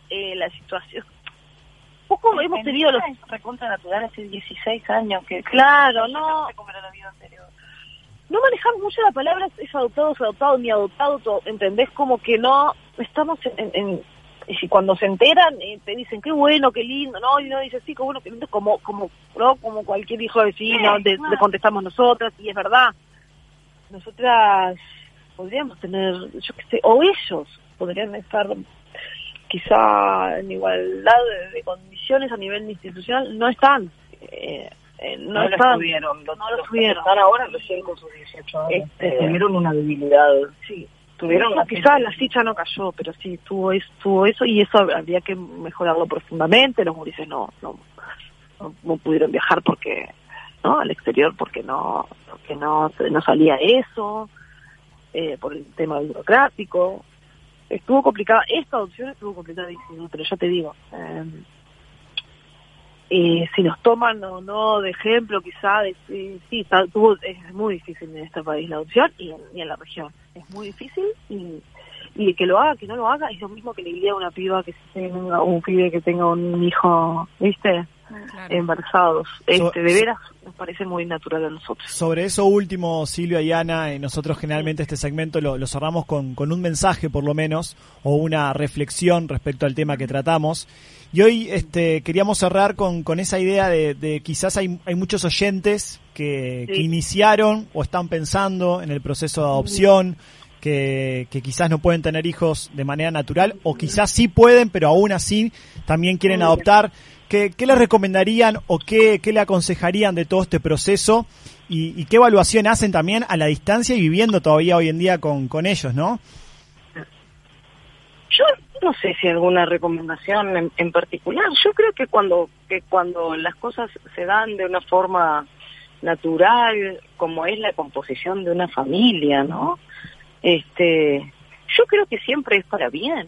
eh, la situación, tampoco hemos tenido los... recontra natural hace 16 años que... Claro, no... no manejamos mucho la palabra es adoptado, es adoptado, ni adoptado, ¿entendés? Como que no estamos en... en- y si cuando se enteran eh, te dicen qué bueno, qué lindo, no, y uno dice sí, qué bueno, qué lindo, como, como, ¿no? como cualquier hijo de vecino, Sí, claro. le contestamos nosotras, y es verdad. Nosotras podríamos tener, yo qué sé, o ellos podrían estar quizá en igualdad de, de condiciones a nivel institucional, no están. eh, eh, no, No lo están. tuvieron, los- no lo los que tuvieron. están ahora recién con sus 18 años. Este, Tuvieron una debilidad. Sí. Tuvieron quizás la ficha no cayó, pero sí tuvo eso, tuvo eso y eso habría que mejorarlo profundamente. Los gurises no, no, no, no pudieron viajar porque no al exterior porque no porque no no salía eso eh, por el tema burocrático. Estuvo complicada, esta adopción estuvo complicadísima, pero ya te digo, eh, eh, si nos toman o no de ejemplo, quizá, de, sí, está- tuvo- es muy difícil en este país la adopción y en, y en la región. Es muy difícil y, y que lo haga, que no lo haga, es lo mismo que le diría a una piba que tenga un pibe que tenga un hijo, ¿viste? Embarazados. Este, de veras, nos parece muy natural a nosotros. Sobre eso último, Silvia y Ana, eh, nosotros generalmente este segmento lo, lo cerramos con, con un mensaje por lo menos o una reflexión respecto al tema que tratamos. Y hoy este, queríamos cerrar con, con esa idea de, de quizás hay, hay muchos oyentes que, que iniciaron o están pensando en el proceso de adopción, que, que quizás no pueden tener hijos de manera natural o quizás sí pueden, pero aún así también quieren adoptar. ¿Qué, qué les recomendarían o qué, qué le aconsejarían de todo este proceso? Y, y qué evaluación hacen también a la distancia y viviendo todavía hoy en día con, con ellos, ¿no? Yo no sé si alguna recomendación en, en particular. Yo creo que cuando que cuando las cosas se dan de una forma natural, como es la composición de una familia, ¿no? Este, yo creo que siempre es para bien.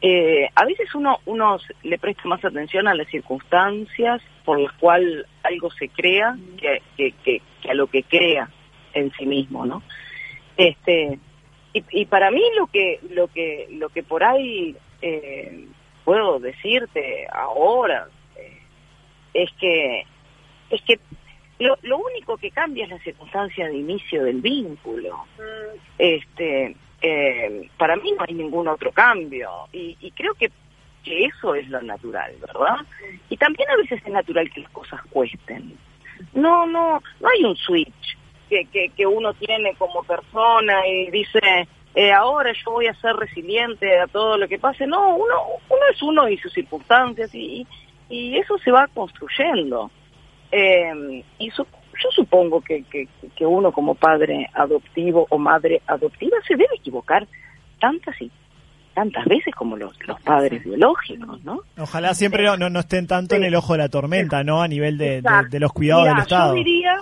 Eh, a veces uno uno le presta más atención a las circunstancias por las cuales algo se crea que, que, que, que a lo que crea en sí mismo, ¿no? Este, y, y para mí lo que lo que lo que por ahí eh, puedo decirte ahora eh, es que es que lo, lo único que cambia es la circunstancia de inicio del vínculo este eh, para mí no hay ningún otro cambio. Y, y creo que eso es lo natural verdad y también a veces es natural que las cosas cuesten. No no no hay un switch que, que, que uno tiene como persona y dice eh, ahora yo voy a ser resiliente a todo lo que pase. No uno uno es uno y sus circunstancias y, y eso se va construyendo. Eh, y su- yo supongo que, que, que uno como padre adoptivo o madre adoptiva se debe equivocar tantas y tantas veces como los, los padres biológicos, ¿no? Ojalá siempre no, no, no estén tanto en el ojo de la tormenta, ¿no? A nivel de, de- los cuidados Mirá, del Estado. Yo diría,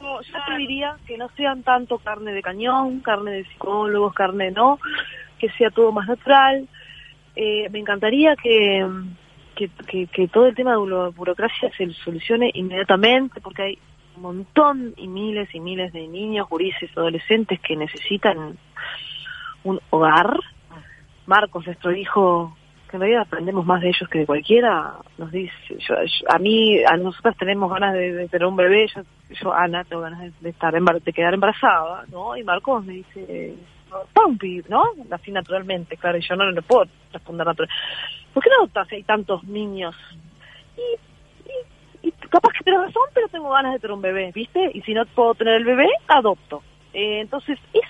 yo, yo te diría que no sean tanto carne de cañón, carne de psicólogos, carne no, que sea todo más natural. Eh, me encantaría que, que, que, que todo el tema de la burocracia se solucione inmediatamente, porque hay montón y miles y miles de niños, gurises, adolescentes que necesitan un hogar. Marcos, nuestro hijo, que en realidad aprendemos más de ellos que de cualquiera, nos dice, yo, a mí, a nosotras tenemos ganas de, de tener un bebé, yo, yo, Ana, tengo ganas de, estar embar- de quedar embarazada, ¿no? Y Marcos me dice, Pumpi, ¿no? Así naturalmente, claro, y yo no le puedo responder natural. ¿Por qué no adoptas si hay tantos niños? Y capaz que tienes razón, pero tengo ganas de tener un bebé, ¿viste? Y si no puedo tener el bebé, adopto. Eh, entonces, es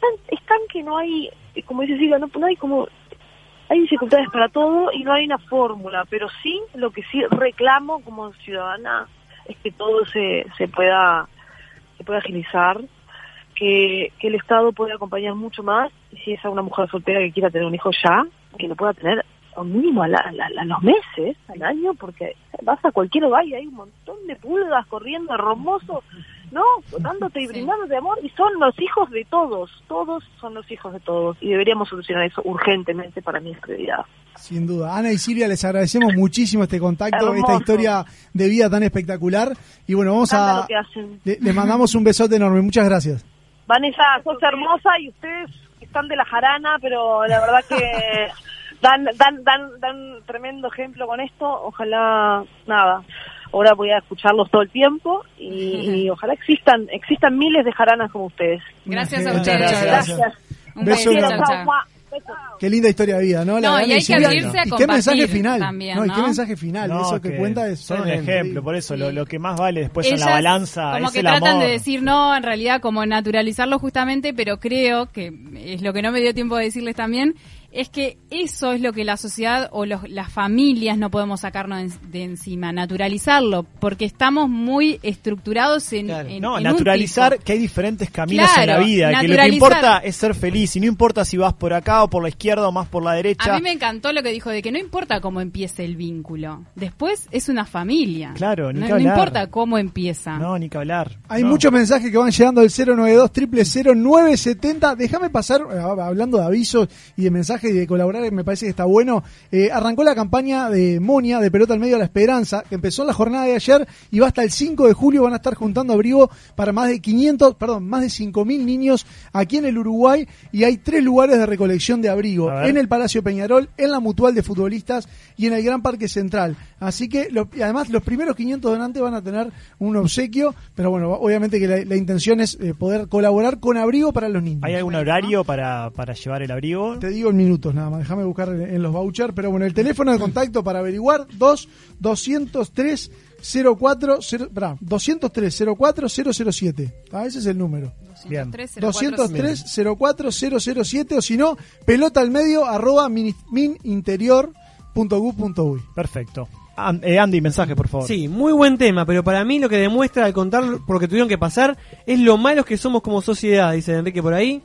tan, es tan que no hay, eh, como dice Silvia, no, no hay como, hay dificultades para todo y no hay una fórmula, pero sí, lo que sí reclamo como ciudadana es que todo se, se pueda, se pueda agilizar, que, que el Estado pueda acompañar mucho más, y si es a una mujer soltera que quiera tener un hijo ya, que lo pueda tener al mínimo a, la- a la- a los meses, al año, porque vas a cualquier hogar y hay un montón de pulgas corriendo hermosos, ¿no? Dándote y brindándote amor, y son los hijos de todos, todos son los hijos de todos, y deberíamos solucionar eso urgentemente, para es prioridad. Sin duda. Ana y Silvia, les agradecemos muchísimo este contacto, Hermoso. esta historia de vida tan espectacular. Y bueno, vamos a. lo que hacen. Le, le mandamos un besote enorme. Muchas gracias. Vanessa, sos hermosa y ustedes están de la jarana, pero la verdad que dan, dan, dan, dan tremendo ejemplo con esto. Ojalá, nada, ahora voy a escucharlos todo el tiempo y, y ojalá existan, existan miles de jaranas como ustedes. Gracias a ustedes. gracias. Un Beso beso, grande. chao, chao. Qué linda historia de vida, ¿no? Y hay que abrirse a Y qué mensaje final. también, no, y qué mensaje final. No, Eso que, cuenta es son un ejemplo, por eso lo, lo que más vale después en Ellas la balanza como es que el tratan amor. de decir no, en realidad como naturalizarlo justamente, pero creo que es lo que no me dio tiempo de decirles también, es que eso es lo que la sociedad o los- las familias no podemos sacarnos de, de encima, naturalizarlo, porque estamos muy estructurados en, en- No, en naturalizar que hay diferentes caminos en la Claro, vida, que lo que importa es ser feliz, y no importa si vas por acá o por la izquierda o más por la derecha. A mí me encantó lo que dijo de que no importa cómo empiece el vínculo, después es una familia. Claro, ni no, que no importa cómo empieza. No, ni que hablar. Hay No. muchos mensajes que van llegando al 092 970 Déjame pasar, eh, hablando de avisos y de mensajes y de colaborar, me parece que está bueno. Eh, arrancó la campaña de Monia, de Pelota al Medio a la Esperanza, que empezó en la jornada de ayer y va hasta el 5 de julio. Van a estar juntando abrigo para más de 500, perdón, más de 5.000 niños aquí en el Uruguay y hay tres lugares de recolección de abrigo. En el Palacio Peñarol, en la Mutual de Futbolistas y en el Gran Parque Central. Así que, lo- y además, los primeros 500 donantes van a tener un obsequio, pero bueno, obviamente que la, la intención es eh, poder colaborar con abrigo para los niños. ¿Hay algún horario para, para llevar el abrigo? Te digo en minutos nada más, déjame buscar en, en los vouchers, pero bueno, el teléfono de contacto para averiguar, 2 203 04 0, pará, 203 04 007. Ah, ese es el número. Bien. 203 04 007 o si no, pelota al medio arroba mini- mininterior.gu.uy. Perfecto. Eh, Andy, mensaje, por favor. Sí, muy buen tema, pero para mí lo que demuestra al contar por lo que tuvieron que pasar es lo malos que somos como sociedad, dice Enrique por ahí.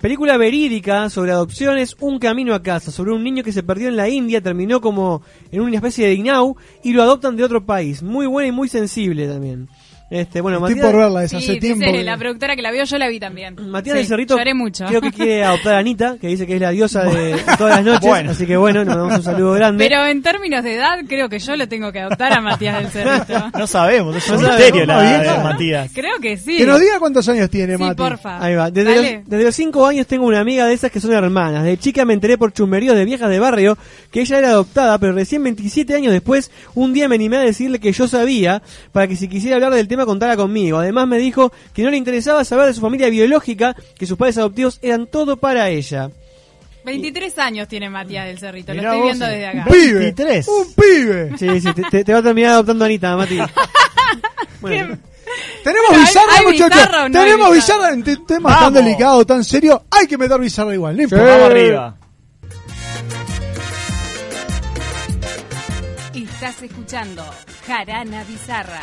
Película verídica sobre adopciones, Un camino a casa, sobre un niño que se perdió en la India, terminó como en una especie de Inau y lo adoptan de otro país. Muy buena y muy sensible también. Este, bueno, Estoy Matías, por verla, esa Sí, hace tiempo. dice que- la productora que la vio, yo la vi también. Matías Sí, del Cerrito Lloré mucho. creo que quiere adoptar a Anita, que dice que es la diosa de todas las noches, Bueno. así que bueno, nos damos un saludo grande. Pero en términos de edad, creo que yo lo tengo que adoptar a Matías del Cerrito. No sabemos, es un misterio la edad vieja. de Matías. Creo que sí. Que nos diga cuántos años tiene, Sí, Mati. porfa. Ahí va. Desde Dale. los, desde los cinco años tengo una amiga de esas que son hermanas. De chica me enteré por chumberíos de viejas de barrio que ella era adoptada, pero recién 27 años después, un día me animé a decirle que yo sabía para que si quisiera hablar del tema contara conmigo. Además me dijo que no le interesaba saber de su familia biológica, que sus padres adoptivos eran todo para ella. 23 años tiene Matías del Cerrito, Mirá lo estoy viendo eh. desde acá. Un pibe. 23. Un pibe. Sí, sí, te, te- va a terminar adoptando Anita, Mati. Bueno, Tenemos ¿Hay- bizarra, hay muchachos. no Tenemos bizarra? en te- temas tan delicados, tan serios. Hay que meter bizarra igual, no importa. Vamos arriba. Estás escuchando Jarana Bizarra.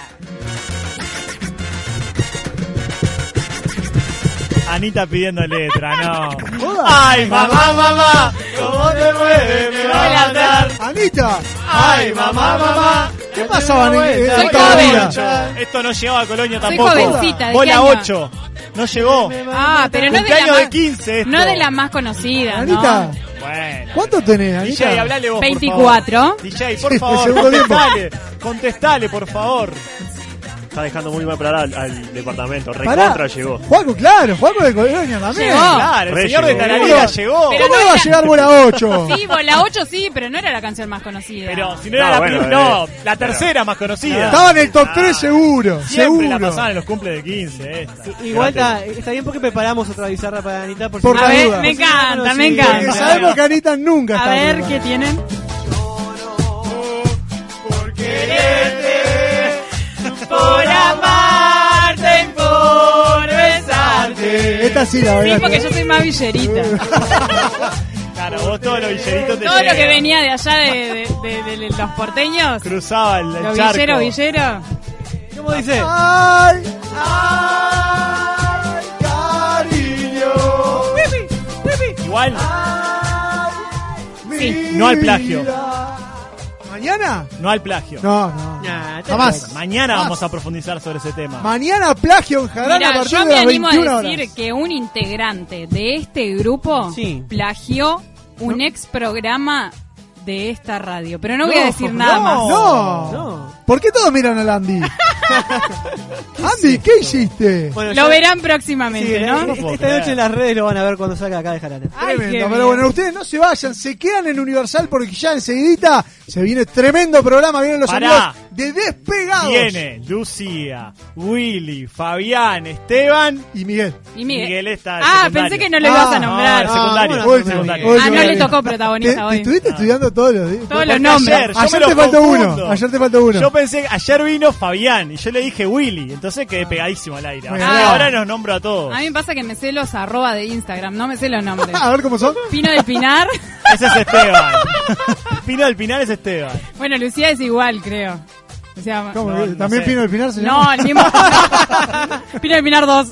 Anita pidiendo letra, no. Ay, mamá, mamá, ¿cómo te mueves? Me va a matar. Anita, Ay, mamá, mamá. ¿qué pasaba en, en Soy esta joven. vida? Esto no llegaba a Colonia Soy tampoco. jovencita, ¿de qué Bola año? 8. No llegó. Ah, pero no de la Cumpleaños más, de 15 esto. no de la más conocida, Anita, ¿no? Bueno. ¿cuánto tenés, Anita? DJ, hablale vos, por 24. favor. DJ, por Sí, favor, tiempo. contestale. Contestale, por favor. Está dejando muy mal para al, al departamento. Recontra llegó. Juaco, claro, Juaco de Colonia también. Llegó. Claro, el Re señor de llegó. Tararira llegó. Pero ¿Cómo no va a llegar bola 8? Sí, la 8 sí, pero no era la canción más conocida. Pero si no No, era la bueno, prim- eh, no, la tercera más conocida. Estaba en el top 3 seguro, Siempre la seguro. pasaban en los cumples de 15 esta. igual está, está bien porque preparamos otra bizarra para Anita. Por, Por si- a la ver, duda. me encanta, me Sí, Porque encanta. sabemos que Anita nunca A está ver qué tienen. Por amarte, por besarte. Esta sí la Sí, verdad. porque yo soy más villerita. Claro, vos todos los villeritos te Todo lo que venía de allá de, de- de- de los porteños, Cruzaba el, el los charco. villeros, villeros. ¿Cómo dice? Ay, ay, cariño. Igual, Sí. no al plagio. ¿Mañana? no al plagio. No, no. Nah, te- Jamás. Mañana vamos a profundizar sobre ese tema. Mañana plagio en Jarana a Mira, partir yo de me las animo a 21 decir horas. que un integrante de este grupo Sí. plagió un ex programa de esta radio. Pero no voy a decir nada no, más. No. No. ¿Por qué todos miran a Landy? Andy, ¿qué hiciste? Bueno, Lo verán próximamente, Sí, ¿no? Esta noche en las redes lo van a ver cuando salga acá de Jarana. Ay, Tremendo, pero bien. bueno, ustedes no se vayan, se quedan en Universal porque ya enseguidita se viene tremendo programa, vienen los Pará. amigos de Despegados. Viene Lucía, Willy, Fabián, Esteban y Miguel. Y Miguel. Miguel está. Ah, secundario. pensé que no lo ibas a nombrar. No, el secundario. Ah, bueno, secundario. bueno, Ah, no le tocó ¿Te, protagonista te hoy. estuviste estudiando todos los días? Todos los Porque nombres. Ayer, yo Ayer me te faltó confundo. uno, ayer te faltó uno. Yo pensé, que ayer vino Fabián y yo le dije Willy, entonces quedé pegadísimo al aire. Ahora, los nombro a todos. A mí me pasa que me sé los arroba de Instagram, no me sé los nombres. A ver cómo son. Pino del Pinar. Ese es Esteban. Pino del Pinar es Esteban. Bueno, Lucía es igual, creo. O sea, ¿Cómo? No, no ¿También sé. Pino del Pinar se No, llama? el mismo. Pino del Pinar 2.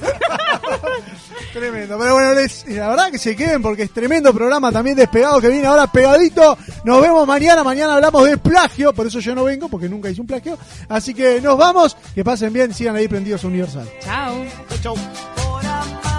Tremendo, pero bueno, les- la verdad que se queden porque es tremendo programa también despegado que viene ahora pegadito. Nos vemos mañana, mañana hablamos de plagio, por eso yo no vengo porque nunca hice un plagio. Así que nos vamos, que pasen bien, sigan ahí prendidos a Universal. Chao. Amar